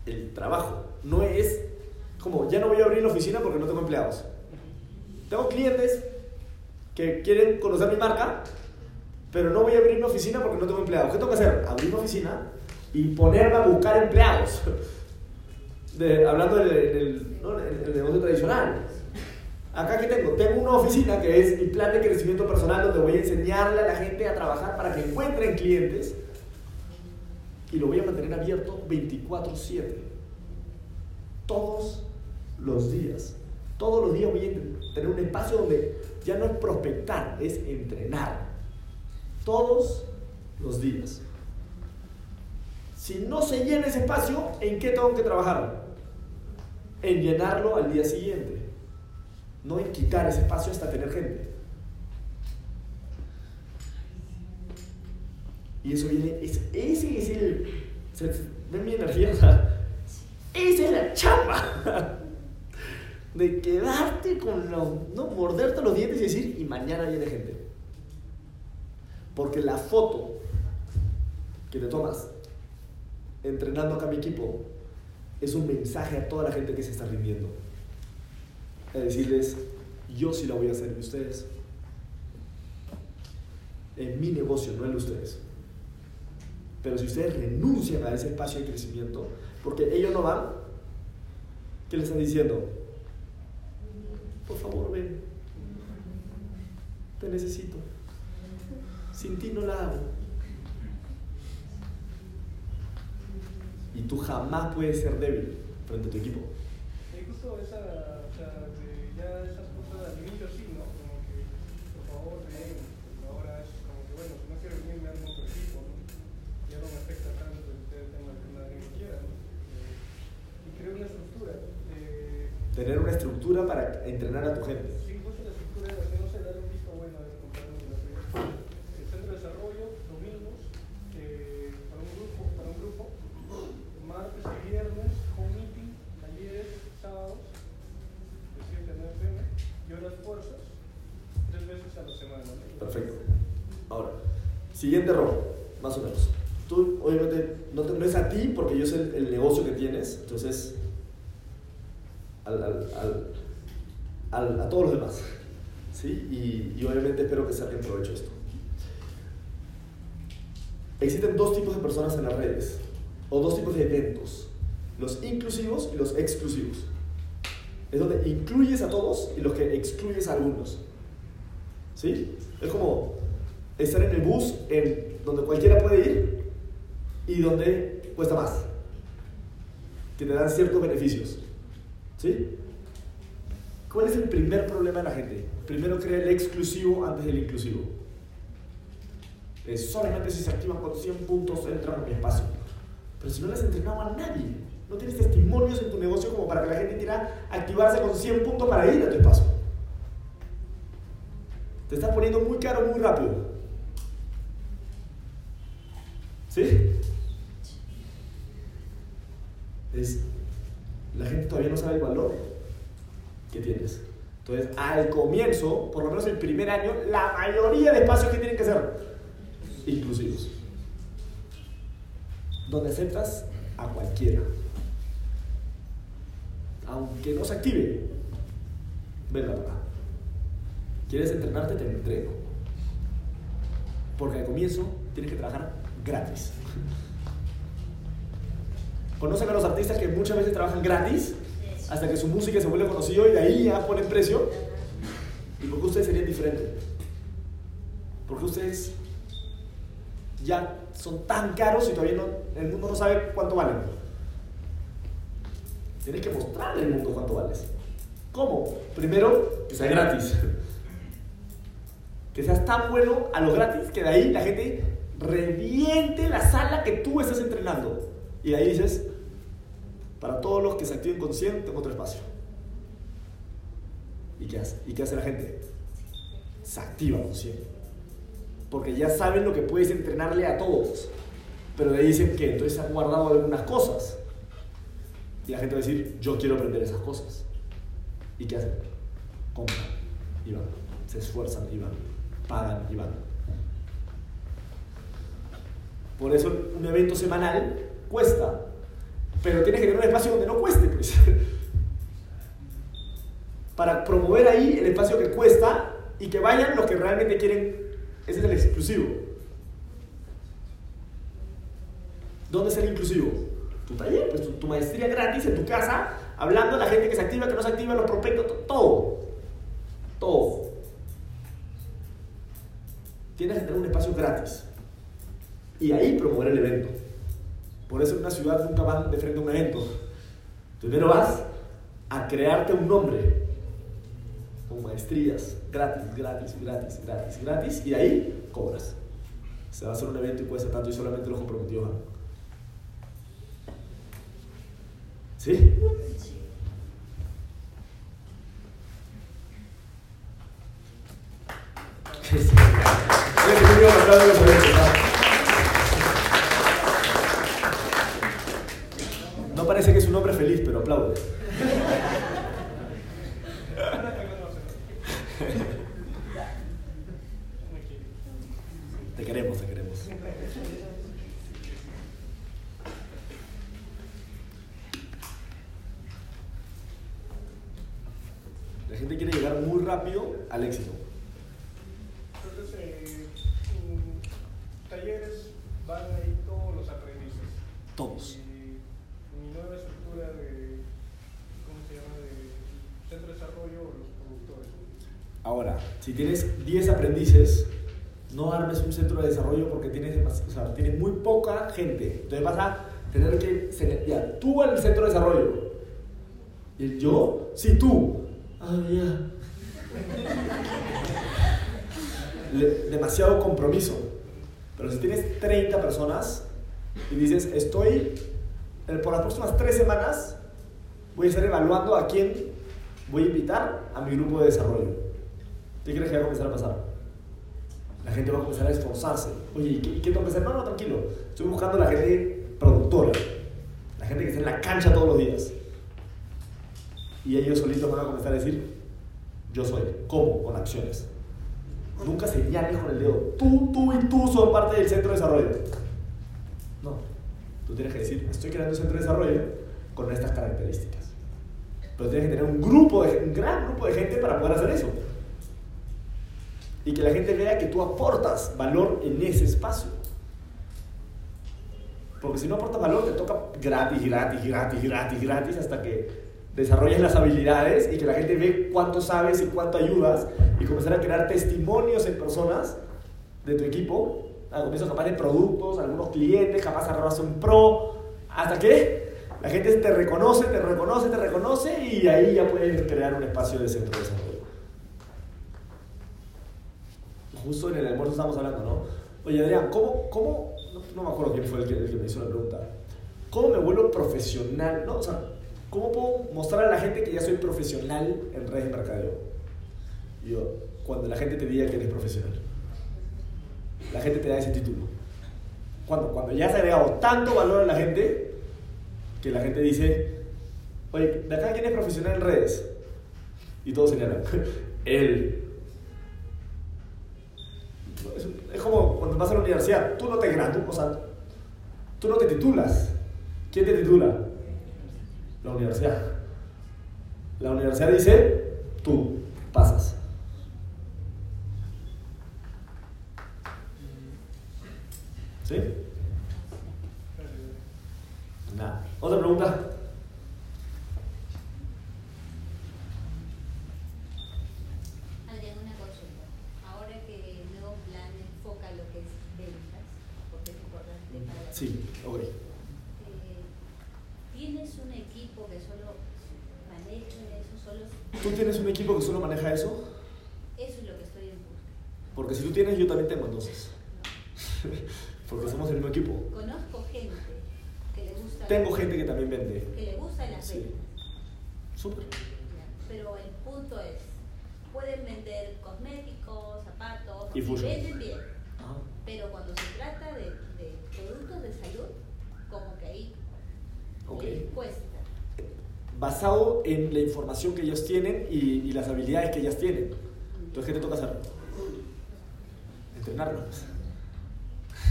el trabajo. No es como, ya no voy a abrir la oficina porque no tengo empleados. Tengo clientes que quieren conocer mi marca, pero no voy a abrir mi oficina porque no tengo empleados. ¿Qué tengo que hacer? Abrir mi oficina y ponerme a buscar empleados. Hablando del, negocio tradicional. Acá que tengo, tengo una oficina que es mi plan de crecimiento personal donde voy a enseñarle a la gente a trabajar para que encuentren clientes y lo voy a mantener abierto 24/7. Todos los días. Todos los días voy a tener un espacio donde ya no es prospectar, es entrenar. Todos los días. Si no se llena ese espacio, ¿en qué tengo que trabajar? En llenarlo al día siguiente. No en quitar ese espacio hasta tener gente. Y eso viene, es- ese es el... ¿Ven mi energía? O sea, esa es la chamba. De quedarte con los... No, morderte los dientes y decir, y mañana viene gente. Porque la foto que te tomas entrenando acá mi equipo es un mensaje a toda la gente que se está rindiendo. A decirles, yo sí la voy a hacer de ustedes. En mi negocio, no de ustedes. Pero si ustedes renuncian a ese espacio de crecimiento, porque ellos no van, ¿qué les están diciendo? Por favor, ven. Te necesito. Sin ti no la hago. Y tú jamás puedes ser débil frente a tu equipo. Y justo esa, o sea, de ya esas cosas al inicio sí, ¿no? Como que, por favor, ven, ahora es como que, bueno, si no quiero venir, me armo otro equipo, ¿no? Ya no me afecta tanto el, el tema que nadie quiera, ¿no? Eh, y creo una estructura. Eh, Tener una estructura para entrenar a tu gente. sí, justo la estructura de no sé, dar un visto bueno a ver, comparando con la tuya. El centro de desarrollo, domingos, eh, para un grupo, para un grupo, martes y viernes, home meeting, talleres, sábados, de 7 a 9 pm, y horas fuerzas, tres veces a la semana. ¿no? Perfecto. Ahora, siguiente rol, más o menos. Tú, obviamente, no, es a ti porque yo sé el, negocio que tienes, entonces, al, al- al- a todos los demás. ¿Sí? Y, obviamente espero que saquen provecho esto. Existen dos tipos de personas en las redes, o dos tipos de eventos, los inclusivos y los exclusivos. Es donde incluyes a todos y los que excluyes a algunos. ¿Sí? Es como estar en el bus en donde cualquiera puede ir y donde cuesta más. Que te dan ciertos beneficios. ¿Sí? ¿Cuál es el primer problema de la gente? Primero crea el exclusivo antes del inclusivo. Solamente si se activan con 100 puntos entran a mi espacio. Pero si no le has entrenado a nadie, no tienes testimonios en tu negocio como para que la gente quiera activarse con 100 puntos para ir a tu espacio. Te estás poniendo muy caro muy rápido. ¿Sí? Es, la gente todavía no sabe el valor que tienes. Entonces, al comienzo, por lo menos el primer año, la mayoría de espacios que tienen que ser inclusivos. Donde aceptas a cualquiera. Aunque no se active, venga para acá. ¿Quieres entrenarte? Te entreno. Porque al comienzo tienes que trabajar gratis. ¿Conocen a los artistas que muchas veces trabajan gratis hasta que su música se vuelve conocido y de ahí ya ponen precio? ¿Y por qué ustedes serían diferentes? Porque ustedes ya son tan caros y todavía no, el mundo no sabe cuánto valen. Tienes que mostrarle al mundo cuánto vales. ¿Cómo? Primero, que sea gratis. Que seas tan bueno a lo gratis que de ahí la gente reviente la sala que tú estás entrenando. Y ahí dices, para todos los que se activen consciente, tengo otro espacio. ¿Y qué hace? ¿Y qué hace la gente? Se activa consciente. Porque ya saben lo que puedes entrenarle a todos. Pero ahí dicen que entonces han guardado algunas cosas. Y la gente va a decir, yo quiero aprender esas cosas. ¿Y qué hacen? Compran y van. Se esfuerzan y van. Pagan y van. Por eso un evento semanal cuesta. Pero tienes que tener un espacio donde no cueste. Pues. Para promover ahí el espacio que cuesta y que vayan los que realmente quieren. Ese es el exclusivo. ¿Dónde es el inclusivo? Tu taller, pues tu, tu maestría gratis en tu casa, hablando a la gente que se activa, que no se activa, los prospectos, todo. Todo. Tienes que tener un espacio gratis. Y ahí promover el evento. Por eso en una ciudad nunca van de frente a un evento. Primero vas a crearte un nombre. Con maestrías, gratis, gratis, gratis, gratis, gratis. Y de ahí cobras. Se va a hacer un evento y cuesta tanto y solamente los comprometidos van. ¿Sí? Sí, aplaude. Tienes 10 aprendices, no armes un centro de desarrollo porque tienes, o sea, tienes muy poca gente. Entonces vas a tener que ya, tú al centro de desarrollo. Y el yo, sí, tú. Ah, demasiado compromiso. Pero si tienes 30 personas y dices, estoy, eh, por las próximas 3 semanas, voy a estar evaluando a quién voy a invitar a mi grupo de desarrollo. ¿Qué crees que va a comenzar a pasar? La gente va a comenzar a esforzarse. Oye, ¿y qué, qué tengo hacer? No, no, tranquilo. Estoy buscando la gente productora. La gente que está en la cancha todos los días. Y ellos solitos van a comenzar a decir, yo soy. ¿Cómo? Con acciones. Nunca señales con el dedo. Tú, tú y tú son parte del centro de desarrollo. No. Tú tienes que decir, estoy creando un centro de desarrollo con estas características. Pero tienes que tener un grupo, de, un gran grupo de gente para poder hacer eso. Y que la gente vea que tú aportas valor en ese espacio. Porque si no aportas valor, te toca gratis, gratis, gratis, gratis, gratis, hasta que desarrolles las habilidades y que la gente ve cuánto sabes y cuánto ayudas y comenzar a crear testimonios en personas de tu equipo. Al comienzo capaz de productos, algunos clientes, capaz arrobas un pro, hasta que la gente te reconoce, te reconoce, te reconoce y ahí ya puedes crear un espacio de centro de desarrollo. Justo en el almuerzo estábamos hablando, ¿no? Oye, Adrián, ¿cómo, cómo no, no me acuerdo quién fue el que, el que me hizo la pregunta, ¿cómo me vuelvo profesional? ¿no? O sea, ¿cómo puedo mostrar a la gente que ya soy profesional en redes de mercadeo? Y yo, cuando la gente te diga que eres profesional. La gente te da ese título. Cuando, cuando ya has agregado tanto valor a la gente, que la gente dice, oye, ¿de acá quién es profesional en redes? Y todos señalan, él. Es, como cuando vas a la universidad, tú no te gradúas, o sea, tú no te titulas. ¿Quién te titula? La universidad. La universidad dice, tú pasas. ¿Sí? Nada. Otra Sí, ok. Eh, ¿Tienes un equipo que solo maneja eso? Solo... ¿Tú tienes un equipo que solo maneja eso? Eso es lo que estoy en busca. Porque si tú tienes, yo también tengo entonces. Porque somos el mismo equipo. Conozco gente que le gusta... Tengo gente que también vende. Que le gusta las Sí. ventas. Súper. Pero el punto es, pueden vender cosméticos, zapatos, Y venden bien. Ajá. Pero cuando se trata de, de productos de salud, como que ahí Ok. les cuesta. Basado en la información que ellos tienen y, y las habilidades que ellas tienen. Entonces, ¿qué te toca hacer? Entrenarlos.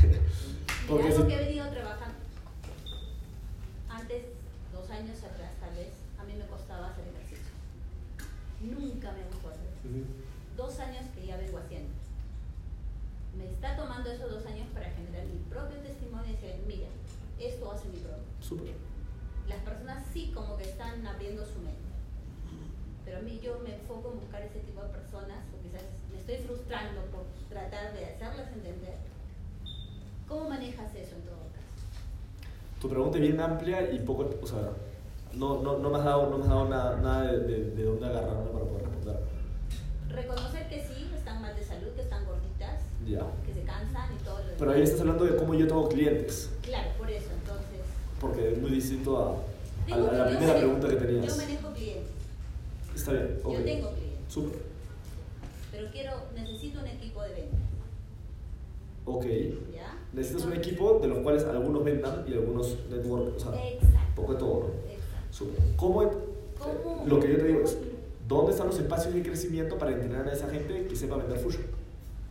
Porque algo que he venido trabajando antes, dos años atrás tal vez, a mí me costaba hacer ejercicio. Nunca me gustó hacer ejercicio. Dos años que ya vengo haciendo. Me está tomando esos dos años para generar mi propio testimonio y decir, mira, esto hace mi propio. Súper. Las personas sí como que están abriendo su mente. Pero a mí yo me enfoco en buscar ese tipo de personas, o quizás me estoy frustrando por tratar de hacerlas entender. ¿Cómo manejas eso en todo caso? Tu pregunta es bien amplia y poco, o sea, no, no, no me has dado, no me has dado nada, nada de, de, de dónde agarrarme para poder responder. Reconocer que sí, están mal de salud, que están gorditas, que se cansan y todo lo demás. Pero ahí estás hablando de cómo yo tengo clientes, Claro, por eso. Porque es muy distinto a, a la, a la yo primera sé- pregunta que Yo tenías. manejo clientes, Está bien, ok. yo tengo clientes, Súper. pero quiero, necesito un equipo de ventas, Ok. ¿ya? Necesitas un Entonces- equipo de los cuales algunos vendan y algunos network, o sea, Exacto. un poco de todo. ¿no? Súper. ¿Cómo, ¿Cómo? Lo que yo te digo es, ¿dónde están los espacios de crecimiento para entrenar a esa gente que sepa vender fusion?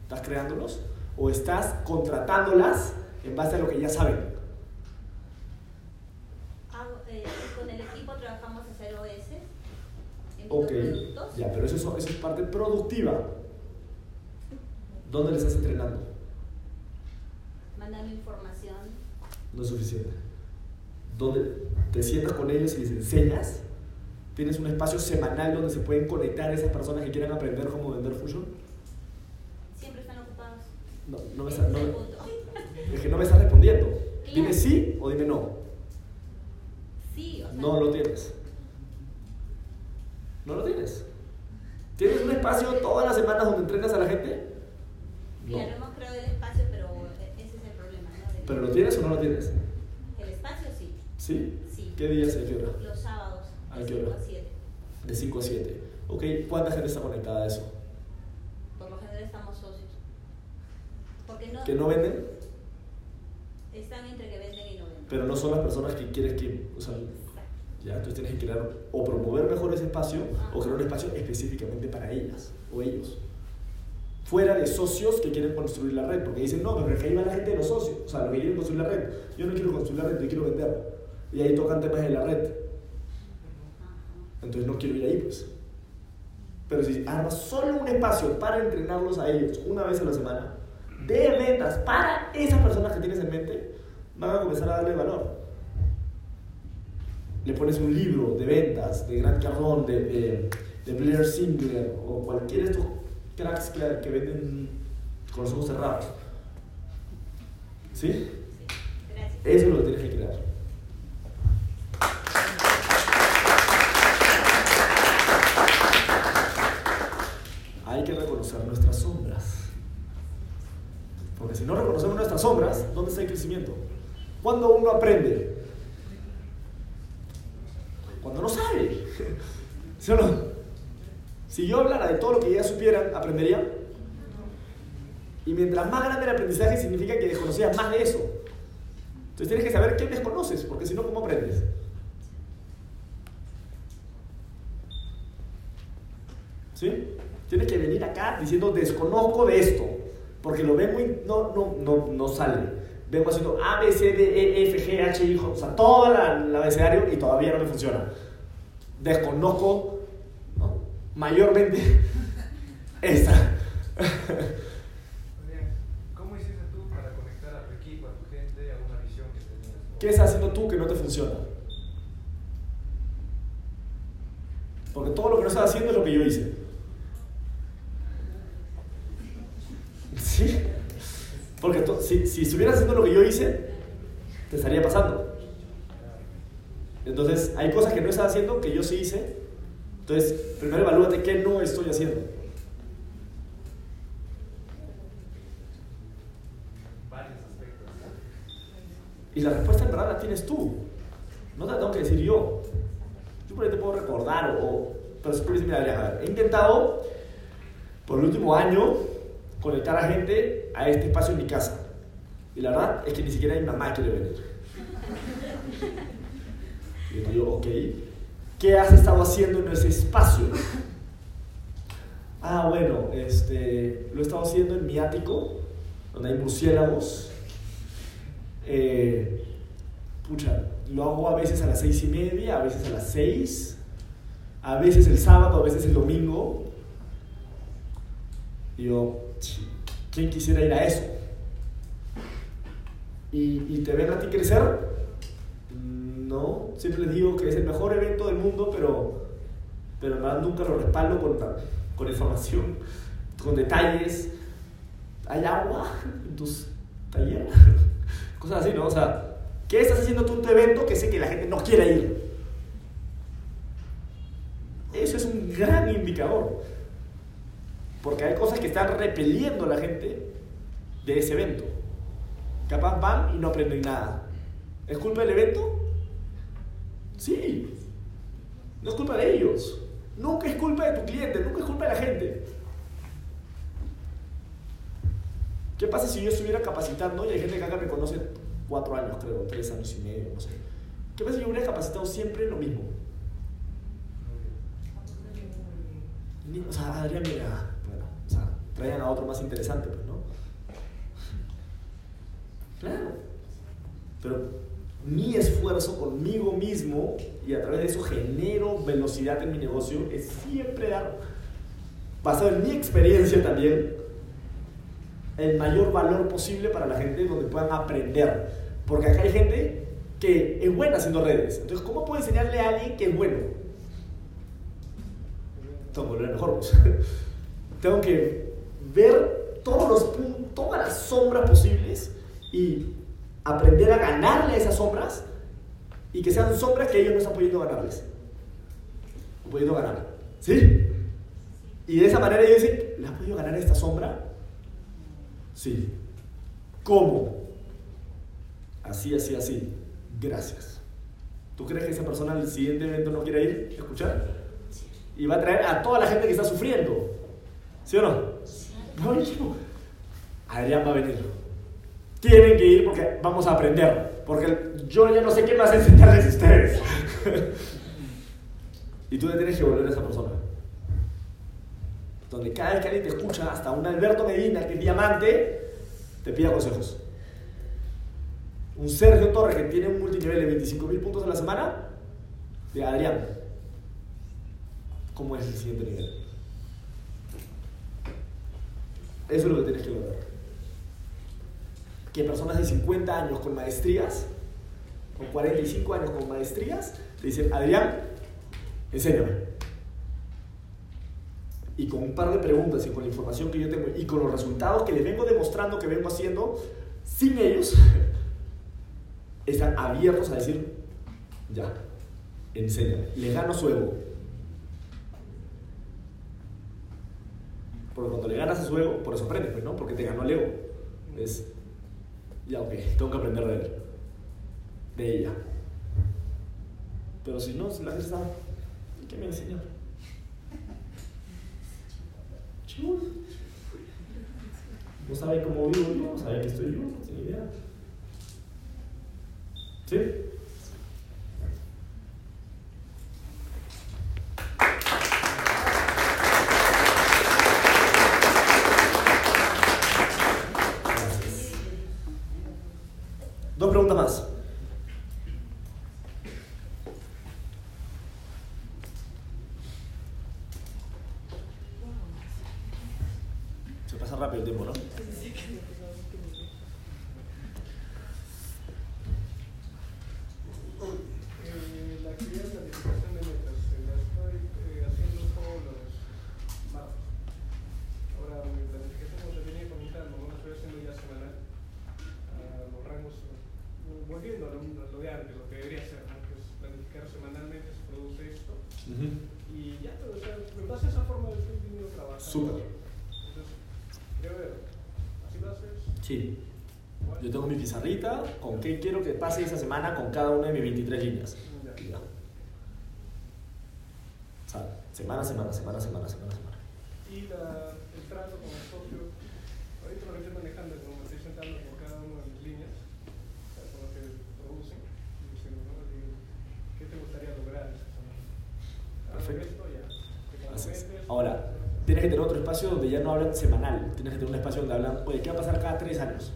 ¿Estás creándolos? ¿O estás contratándolas en base a lo que ya saben? Eh, con el equipo trabajamos hacer OS, emito Ok, productos. ya, pero eso es, eso es parte productiva. ¿Dónde le estás entrenando? mandando información. No es suficiente. ¿Dónde te sientas con ellos y les enseñas? ¿Tienes un espacio semanal donde se pueden conectar esas personas que quieran aprender cómo vender fusion? Siempre están ocupados. No, no me está- es no me- es que no me estás respondiendo. Dime sí o dime no. Sí, o sea, No lo tienes. No lo tienes. ¿Tienes un espacio todas las semanas donde entrenas a la gente? No. Claro, hemos creado el espacio, pero eh, ese es el problema, ¿no? De- ¿Pero lo tienes o no lo tienes? El espacio sí, ¿Sí? sí. ¿Qué días y a qué hora? Los sábados, ¿A de qué 5 hora? a 7. De 5 a 7. Ok, ¿cuánta gente está conectada a eso? Por lo general estamos socios. Porque no, ¿Que no venden? están entre que no venden. Pero no son las personas que quieres que... O sea, ya, entonces tienes que crear o promover mejor ese espacio o crear un espacio específicamente para ellas o ellos. Fuera de socios que quieren construir la red, porque dicen, no, pero es que ahí va la gente de los socios, o sea, los que quieren construir la red. Yo no quiero construir la red, yo quiero vender. Y ahí tocan temas de la red. Entonces no quiero ir ahí, pues. Pero si armas solo un espacio para entrenarlos a ellos una vez a la semana, de ventas para esas personas que tienes en mente, van a comenzar a darle valor. Le pones un libro de ventas de Grant Cardone, de, de, de Blair Singer o cualquiera de estos cracks que, que venden con los ojos cerrados. ¿Sí? Sí. Eso es lo que tienes que crear. Hay que reconocer nuestras sombras. Porque si no reconocemos nuestras sombras, ¿dónde está el crecimiento? Cuando uno aprende. Cuando no sabe. ¿Sí o no? Si yo hablara de todo lo que ya supieran, ¿aprendería? Y mientras más grande el aprendizaje, significa que desconocías más de eso. Entonces tienes que saber qué desconoces, porque si no, ¿cómo aprendes? ¿Sí? Tienes que venir acá diciendo desconozco de esto, porque lo ven muy. No, no, no, no sale. Vengo haciendo A, B, C, D, E, F, G, H, I, J, o sea, todo la- el abecedario y todavía no me funciona. Desconozco, ¿no? mayormente, esta. ¿cómo hiciste tú para conectar a tu equipo, a tu gente, a una visión que tenías? ¿Qué estás haciendo tú que no te funciona? Porque todo lo que no estás haciendo es lo que yo hice. ¿Sí? Porque si, si estuvieras haciendo lo que yo hice, te estaría pasando. Entonces, hay cosas que no estás haciendo que yo sí hice. Entonces, primero evalúate qué no estoy haciendo. Y la respuesta en verdad la tienes tú. No te la tengo que decir yo. Yo por ahí te puedo recordar o... Pero si tú dices, mira, Adrián, a ver, he intentado por el último año conectar a gente a este espacio en mi casa. Y la verdad es que ni siquiera mi mamá quiere venir. Y yo digo, ok, ¿qué has estado haciendo en ese espacio? Ah, bueno, este, lo he estado haciendo en mi ático, donde hay murciélagos. Eh, pucha, lo hago a veces a las seis y media, a veces a las seis, a veces el sábado, a veces el domingo. Y yo, "Ch, ¿quién quisiera ir a eso? ¿Y, y te ven a ti crecer? No, siempre les digo que es el mejor evento del mundo, pero, pero nunca lo respaldo con, con información, con detalles. ¿Hay agua en tus talleres? Cosas así, ¿no? O sea, ¿qué estás haciendo tú en tu evento que sé que la gente no quiere ir? Eso es un gran indicador. Porque hay cosas que están repeliendo a la gente de ese evento. Capaz van y no aprenden nada. ¿Es culpa del evento? Sí. No es culpa de ellos. Nunca es culpa de tu cliente, nunca es culpa de la gente. ¿Qué pasa si yo estuviera capacitando y hay gente que acá me conoce cuatro años, creo, tres años y medio, no sé? ¿Qué pasa si yo hubiera capacitado siempre en lo mismo? O sea, Adrián, mira, traigan a otro más interesante, pues, ¿no? Claro. Pero mi esfuerzo conmigo mismo y a través de eso genero velocidad en mi negocio es siempre dar, basado en mi experiencia también, el mayor valor posible para la gente donde puedan aprender. Porque acá hay gente que es buena haciendo redes. Entonces, ¿cómo puedo enseñarle a alguien que es bueno? Tengo que volver mejor. Tengo que ver todos los todas las sombras posibles y aprender a ganarle a esas sombras y que sean sombras que ellos no están pudiendo ganarles. Pudiendo ganar. ¿Sí? Y de esa manera ellos dicen, ¿le has podido ganar esta sombra? Sí. ¿Cómo? Así, así, así. Gracias. ¿Tú crees que esa persona al siguiente evento no quiere ir a escuchar? Y va a traer a toda la gente que está sufriendo. ¿Sí o no? Adrián va a venir. Tienen que ir porque vamos a aprender. Porque yo ya no sé qué más enseñarles a ustedes. y tú le tienes que volver a esa persona. Donde cada vez que alguien te escucha, hasta un Alberto Medina, que es diamante, te pida consejos. Un Sergio Torres que tiene un multinivel de 25 mil puntos a la semana, de Adrián. ¿Cómo es el siguiente nivel? Eso es lo que tienes que lograr. Que personas de 50 años con maestrías, con 45 años con maestrías, te dicen, Adrián, enséñame. Y con un par de preguntas y con la información que yo tengo y con los resultados que les vengo demostrando que vengo haciendo, sin ellos, están abiertos a decir, ya, enséñame. Le gano su ego. Porque cuando le ganas a su ego, por eso aprendes, pues, ¿no? Porque te ganó el ego. Es, ya, ok, tengo que aprender de él. De ella. Pero si no, si la gente ¿y qué me enseñó? Chul. No sabe cómo vivo yo, no sabe que estoy yo, no idea. ¿Sí? Gracias. Dos preguntas más. Se pasa rápido el tiempo, ¿no? Eh, la actividad de planificación de metas, eh, la estoy eh, haciendo todos los martes. Ahora, mi planificación, como te venía comentando, ¿no? la estoy haciendo ya semanal. Ah, los rangos, eh, volviendo Y ya, pero, o sea, me base a esa forma de estoy viviendo trabajo. Súper. Entonces, quiero ver, así lo haces. Sí. igual. Yo pizarrita con qué quiero que pase esa semana con cada una de mis 23 líneas. Ya. O sea, semana, semana, semana, semana, semana, semana. Y la, el trato con el socio, ahorita lo que estoy manejando, como me estoy sentando por cada una de mis líneas, o sea, con lo que producen, y diciendo, ¿no? ¿qué te gustaría lograr esta semana? Perfecto. esto ya, Así es. Ahora, tienes que tener otro espacio donde ya no hablan semanal. Tienes que tener un espacio donde hablan, oye, ¿qué va a pasar cada tres años?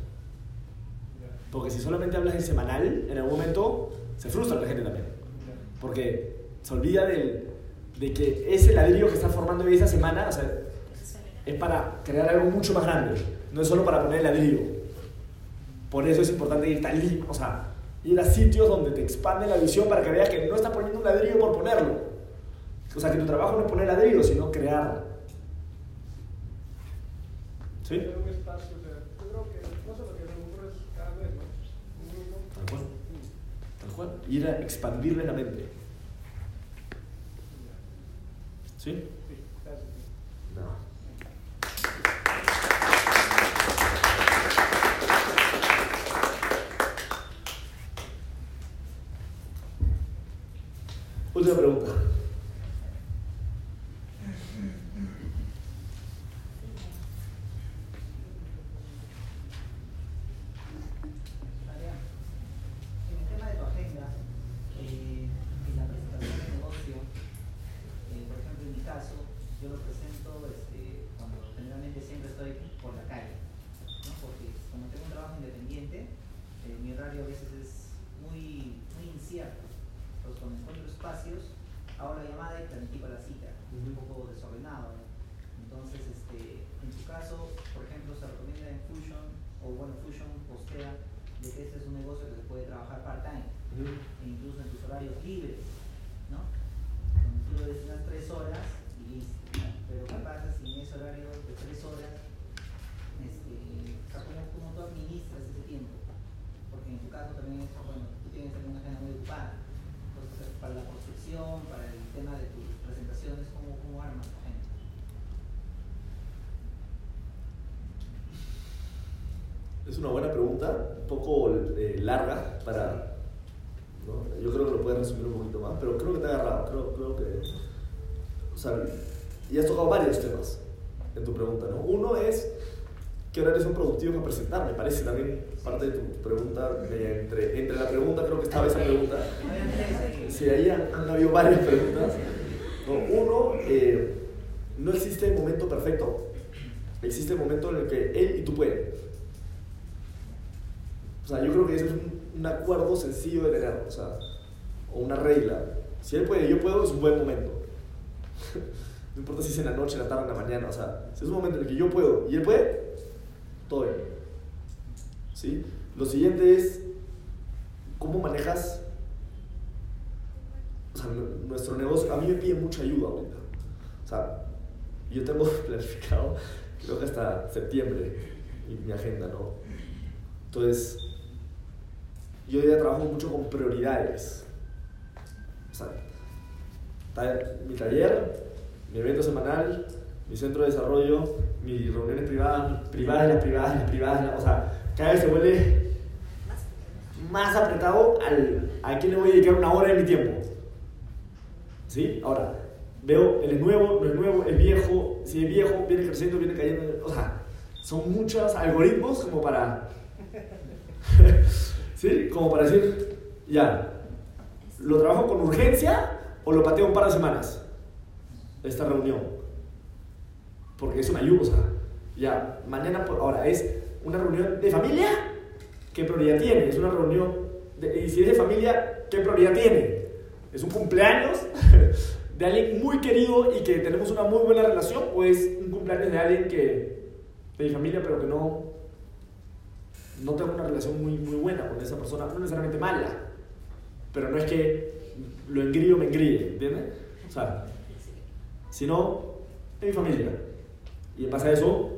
Si solamente hablas en semanal, en algún momento se frustra la gente también. Porque se olvida del- de que ese ladrillo que está formando esa semana, o sea, es para crear algo mucho más grande. No es solo para poner el ladrillo. Por eso es importante ir o sea, ir a sitios donde te expande la visión para que veas que no estás poniendo un ladrillo por ponerlo. O sea, que tu trabajo no es poner ladrillo, sino crear. ¿Sí? Tener un espacio, o sea, yo creo que no sé lo que a lo mejor es cada vez, ¿no? Un grupo. Tal cual. Mm, Tal cual. Ir a expandirle la mente. ¿Sí? Sí, gracias. No. Última pregunta. Adrián, en el tema de tu agenda, eh, en la presentación del negocio, eh, por ejemplo, en mi caso, yo lo presento este, cuando generalmente siempre estoy por la calle, ¿no? porque como tengo un trabajo independiente, eh, mi horario a veces es muy, muy incierto. Entonces, cuando encuentro espacios, hago la llamada y planifico la cita, un poco desordenado. ¿no? Entonces, este, en tu caso, por ejemplo, se recomienda en Fusion, o bueno, Fusion postea de que este es un negocio que se puede trabajar part-time, e incluso en tus horarios libres, ¿no? Donde tú le destinas tres horas y listo. Pero ¿qué pasa si en ese horario de tres horas, este, o sea, ¿cómo, cómo tú administras ese tiempo? Porque en tu caso también, es, bueno, tú tienes también una agenda muy ocupada. Entonces, para la construcción, para el tema de tus presentaciones, ¿cómo, cómo armas tu agenda? Es una buena pregunta, un poco eh, larga para... ¿no? Yo creo que lo puedes resumir un poquito más, pero creo que te ha agarrado. Creo, creo que... O sea, y has tocado varios temas en tu pregunta, ¿no? Uno es, ¿qué horarios son productivos para presentar? Me parece también parte de tu pregunta, de entre, entre la pregunta creo que estaba esa pregunta. Sí, ahí han, han habido varias preguntas. No, uno, eh, no existe el momento perfecto, existe el momento en el que él y tú pueden. Sea, yo creo que ese es un, un acuerdo sencillo de tener, o sea, o una regla. Si él puede yo puedo, es un buen momento. no importa si es en la noche, en la tarde, en la mañana, o sea, si es un momento en el que yo puedo y él puede, todo bien. ¿Sí? Lo siguiente es, ¿cómo manejas o sea, nu- nuestro negocio, a mí me pide mucha ayuda ahorita. O sea, yo tengo planificado, creo que hasta septiembre, mi agenda, ¿no? Entonces, yo ya trabajo mucho con prioridades. O sea, mi taller, mi evento semanal, mi centro de desarrollo, mis reuniones privadas, privadas, las privadas, las privadas, la- o sea, cada vez se vuelve más apretado al, a quién le voy a dedicar una hora de mi tiempo. ¿Sí? Ahora, veo, es nuevo, no es nuevo, es viejo, si es viejo, viene creciendo, viene cayendo. O sea, son muchos algoritmos como para. ¿Sí? Como para decir, ya, ¿lo trabajo con urgencia o lo pateo un par de semanas? Esta reunión. Porque eso me ayuda, o sea, ya, mañana, por- ahora, ¿es una reunión de familia? ¿Qué prioridad tiene? ¿Es una reunión, de, y si es de familia, qué prioridad tiene? ¿Es un cumpleaños de alguien muy querido y que tenemos una muy buena relación? ¿O es un cumpleaños de alguien que, de mi familia, pero que no, no tengo una relación muy, muy buena con esa persona? No necesariamente mala, pero no es que lo engrío me engríe, ¿entiendes? O sea, sino de mi familia. Y en base a eso,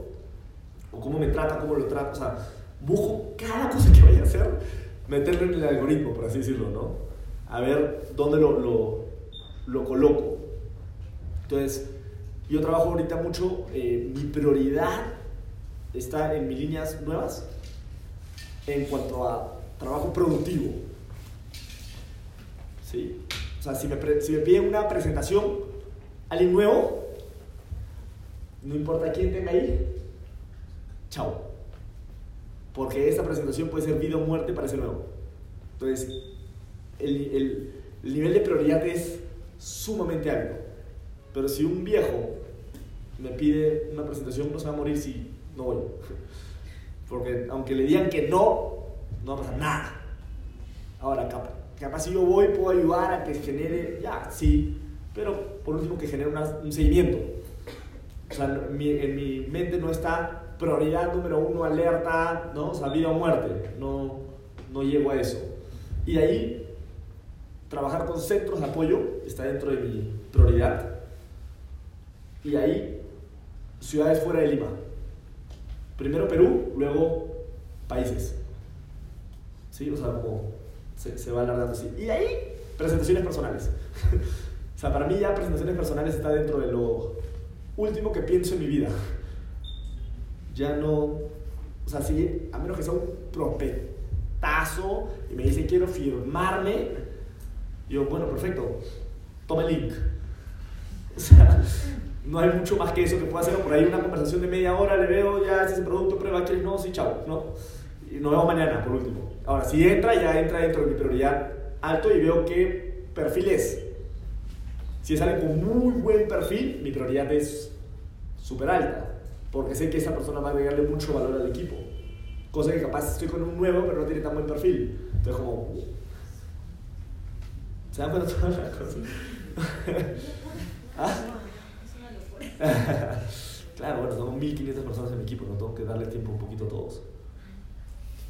o cómo me trata, cómo lo trato, o sea, busco cada cosa que vaya a hacer, meterlo en el algoritmo, por así decirlo, ¿no? A ver dónde lo, lo, lo coloco. Entonces, yo trabajo ahorita mucho, eh, mi prioridad está en mis líneas nuevas en cuanto a trabajo productivo. ¿Sí? O sea, si me, si me piden una presentación, alguien nuevo, no importa quién tenga ahí, chao. Porque esta presentación puede ser vida o muerte para ese nuevo. Entonces, el, el- el nivel de prioridad es sumamente alto. Pero si un viejo me pide una presentación, no se va a morir si no voy. Porque aunque le digan que no, no va a pasar nada. Ahora, capaz, capaz si yo voy, puedo ayudar a que genere, ya, sí, pero por último que genere un seguimiento. O sea, en mi mente no está prioridad número uno, alerta, ¿no? O sea, vida o muerte. No, no llego a eso. Y ahí, trabajar con centros de apoyo está dentro de mi prioridad. Y ahí, ciudades fuera de Lima. Primero Perú, luego países. ¿Sí? O sea, como se, va alargando así. Y ahí, presentaciones personales. o sea, para mí ya presentaciones personales está dentro de lo último que pienso en mi vida. Ya no, o sea, si, a menos que sea un prospectazo y me dice quiero firmarme, yo, bueno, perfecto, toma el link. O sea, no hay mucho más que eso que pueda hacer. Por ahí una conversación de media hora, le veo, ya este es el producto, prueba, ¿quieres? No, sí, chao, ¿no? Y nos vemos mañana, por último. Ahora, si entra, ya entra dentro de mi prioridad alto y veo qué perfil es. Si es alguien con muy buen perfil, mi prioridad es súper alta, porque sé que esa persona va a agregarle mucho valor al equipo. Cosa que capaz estoy con un nuevo, pero no tiene tan buen perfil. Entonces, como. ¿Se dan cuenta todas las cosas? ¿Ah? Claro, bueno, tengo 1500 personas en mi equipo, no tengo que darle tiempo un poquito a todos.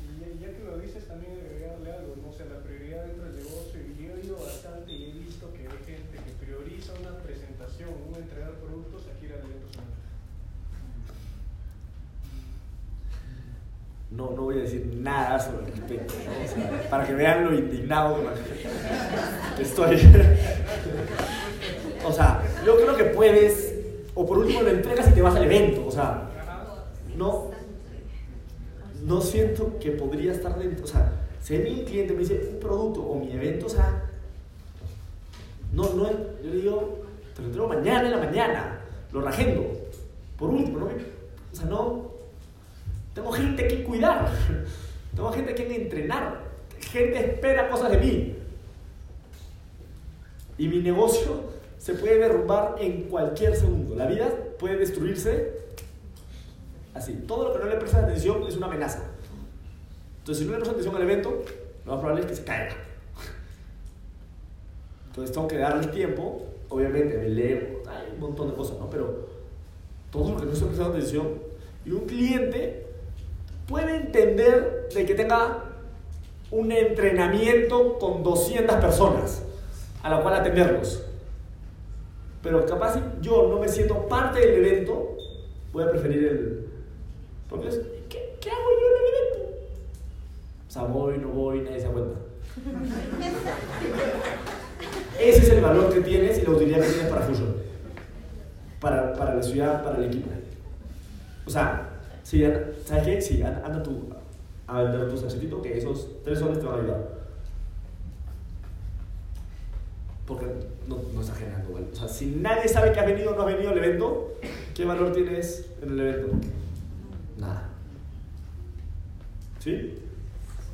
Y ya, que lo dices, también agregarle algo, ¿no? O sea, la prioridad dentro del negocio. Y yo he ido bastante y he visto que hay gente que prioriza una presentación, un entregar productos, aquí ir al evento semanal. No, no voy a decir nada sobre el respecto, ¿no? O sea, para que vean lo indignado que estoy. o sea, yo creo que puedes, o por último lo entregas y te vas al evento, o sea, no, no siento que podría estar dentro, o sea, si mi cliente me dice un producto o mi evento, o sea, no, no, yo le digo, te lo entrego mañana en la mañana, lo ragendo, por último, ¿no? O sea, no, tengo gente que cuidar, tengo gente que entrenar, gente espera cosas de mí. Y mi negocio se puede derrumbar en cualquier segundo. La vida puede destruirse así. Todo lo que no le prestas atención es una amenaza. Entonces, si no le prestas atención al evento, lo más probable es que se caiga. Entonces, tengo que darle tiempo. Obviamente, me leo, hay un montón de cosas, ¿no? Pero todo lo que no estoy prestando atención. Y un cliente puede entender de que tenga un entrenamiento con 200 personas a la cual atenderlos. Pero capaz si yo no me siento parte del evento, voy a preferir el... Porque ¿qué, qué hago yo en el evento? O sea, voy, no voy, nadie se da cuenta. Ese es el valor que tienes y la utilidad que tienes para Fusion. Para, para la ciudad, para el equipo. O sea, si, ¿sabes qué? Sí, anda, anda tú a vender tu sachetito, que esos tres soles te van a ayudar. Porque no, no está generando valor. O sea, si nadie sabe que has venido o no has venido al evento, ¿qué valor tienes en el evento? Nada. ¿Sí?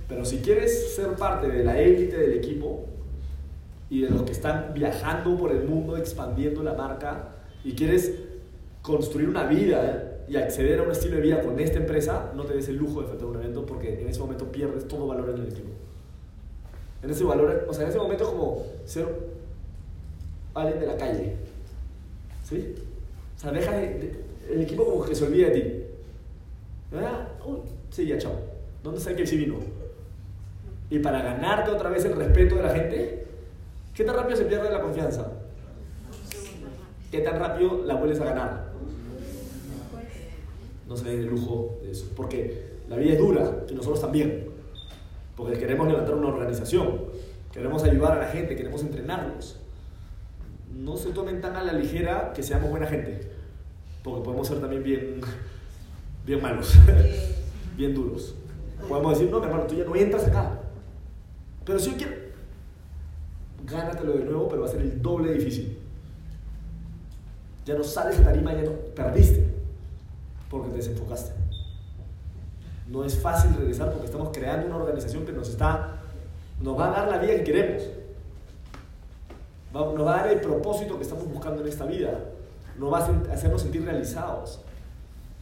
Pero si quieres ser parte de la élite del equipo y de los que están viajando por el mundo, expandiendo la marca, y quieres construir una vida y acceder a un estilo de vida con esta empresa, no te des el lujo de faltar un evento porque en ese momento pierdes todo valor en el equipo. En ese valor, o sea, en ese momento es como ser de la calle. ¿Sí? O sea, deja de, de- el equipo como que se olvida de ti. ¿Verdad? Uy, sí, ya chao. ¿Dónde está el que sí vino? Y para ganarte otra vez el respeto de la gente, ¿qué tan rápido se pierde la confianza? ¿Qué tan rápido la vuelves a ganar? No se den el lujo de eso. Porque la vida es dura y nosotros también. Porque queremos levantar una organización, queremos ayudar a la gente, queremos entrenarlos. No se tomen tan a la ligera que seamos buena gente, porque podemos ser también bien, bien malos, bien duros. Podemos decir, no, mi hermano, tú ya no entras acá. Pero si yo quiero, gánatelo de nuevo, pero va a ser el doble difícil. Ya no sales de tarima, ya no perdiste, porque te desenfocaste. No es fácil regresar porque estamos creando una organización que nos está, nos va a dar la vida que queremos. Nos va a dar el propósito que estamos buscando en esta vida. Nos va a hacernos sentir realizados.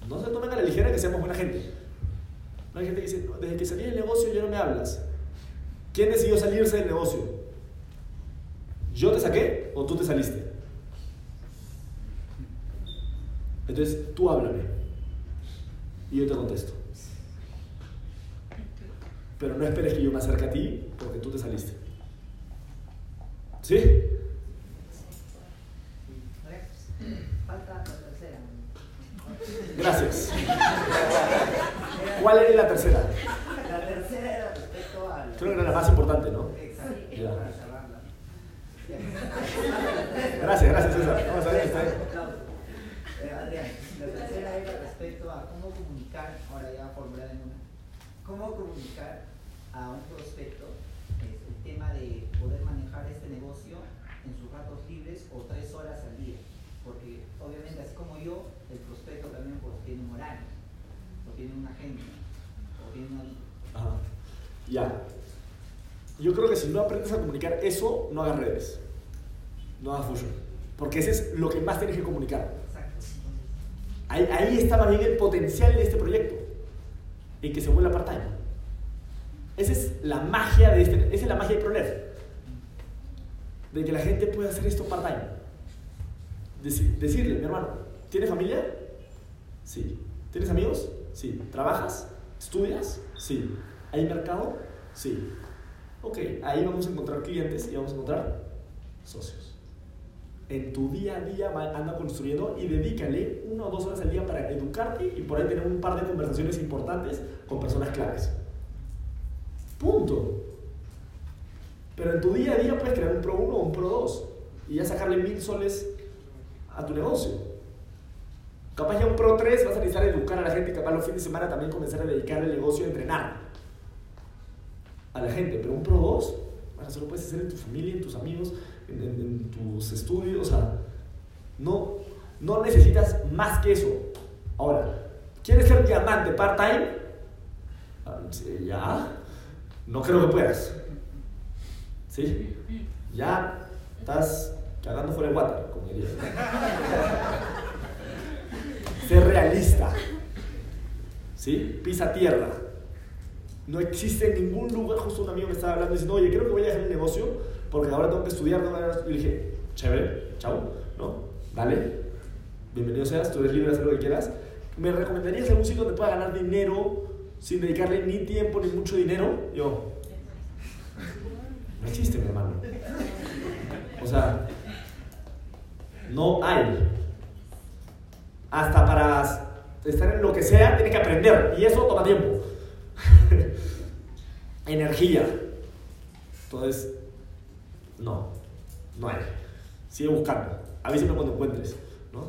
No se tomen a la ligera que seamos buena gente. No hay gente que dice, "No, desde que salí del negocio ya no me hablas. ¿Quién decidió salirse del negocio? ¿Yo te saqué o tú te saliste? Entonces tú háblame y yo te contesto. Pero no esperes que yo me acerque a ti porque tú te saliste. ¿Sí? Falta la tercera. Gracias. ¿Cuál era la tercera? La tercera era respecto al. Creo que era la más importante, ¿no? Exacto, Ya. Gracias, gracias César. Vamos a ver, está bien. Eh, Adrián, la tercera era respecto a cómo comunicar, ahora ya formulada en una, cómo comunicar a un prospecto el tema de poder manejar este negocio en sus ratos libres o tres horas al día. Porque obviamente así como yo, el prospecto también pues, tiene un horario, o tiene una agenda, o tiene una. Ajá. Ya. Yo creo que si no aprendes a comunicar eso, no hagas redes. No hagas fusion. Porque ese es lo que más tienes que comunicar. Exacto. Ahí, ahí está más bien el potencial de este proyecto. En que se vuelva part-time. Esa es la magia de este, esa es la magia de Proner. De que la gente pueda hacer esto part-time. Deci- decirle, mi hermano, ¿tienes familia? Sí. ¿Tienes amigos? Sí. ¿Trabajas? ¿Estudias? Sí. ¿Hay mercado? Sí. Ok, ahí vamos a encontrar clientes y vamos a encontrar socios. En tu día a día anda construyendo y dedícale una o dos horas al día para educarte y por ahí tener un par de conversaciones importantes con personas claves. Punto. Pero en tu día a día puedes crear un Pro 1 o un Pro 2 y ya sacarle mil soles a tu negocio. Capaz ya un Pro 3 vas a necesitar educar a la gente y capaz los fines de semana también comenzar a dedicar el negocio a entrenar a la gente. Pero un Pro 2, bueno, eso lo puedes hacer en tu familia, en tus amigos, en, tus estudios. O sea, no, no necesitas más que eso. Ahora, ¿quieres ser diamante part-time? Ah, Ya, no creo que puedas. ¿Sí? Ya estás cagando fuera del water, como diría. Ser realista. ¿Sí? Pisa tierra. No existe en ningún lugar, justo un amigo me estaba hablando diciendo, oye, creo que voy a dejar el negocio porque ahora tengo que estudiar. ¿no? Y dije, chévere, chao, ¿no? Dale, bienvenido seas, tú eres libre de hacer lo que quieras. ¿Me recomendarías algún sitio donde pueda ganar dinero sin dedicarle ni tiempo ni mucho dinero? Yo, no existe, mi hermano. O sea, no hay. Hasta para estar en lo que sea, tienes que aprender. Y eso toma tiempo. Energía. Entonces, no, no hay. Sigue buscando. Avísame cuando encuentres. ¿no?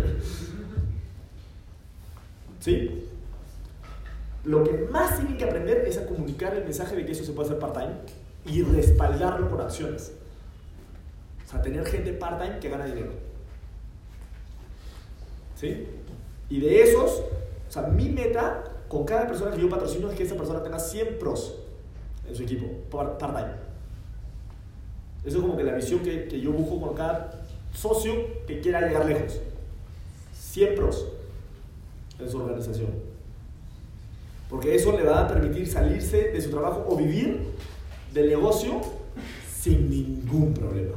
¿Sí? Lo que más tienen que aprender es a comunicar el mensaje de que eso se puede hacer part-time y respaldarlo con acciones. O sea, tener gente part-time que gana dinero. ¿Sí? Y de esos, o sea, mi meta con cada persona que yo patrocino es que esa persona tenga 100 pros en su equipo, par- part-time. Eso es como que la visión que, que yo busco con cada socio que quiera llegar lejos. 100 pros en su organización. Porque eso le va a permitir salirse de su trabajo o vivir del negocio sin ningún problema.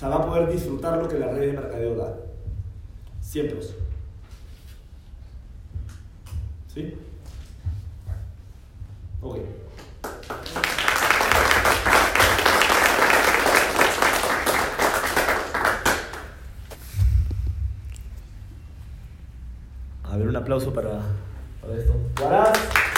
O sea, va a poder disfrutar lo que la red de mercadeo da. 100 pros. ¿Sí? Ok. A ver, un aplauso para, para esto.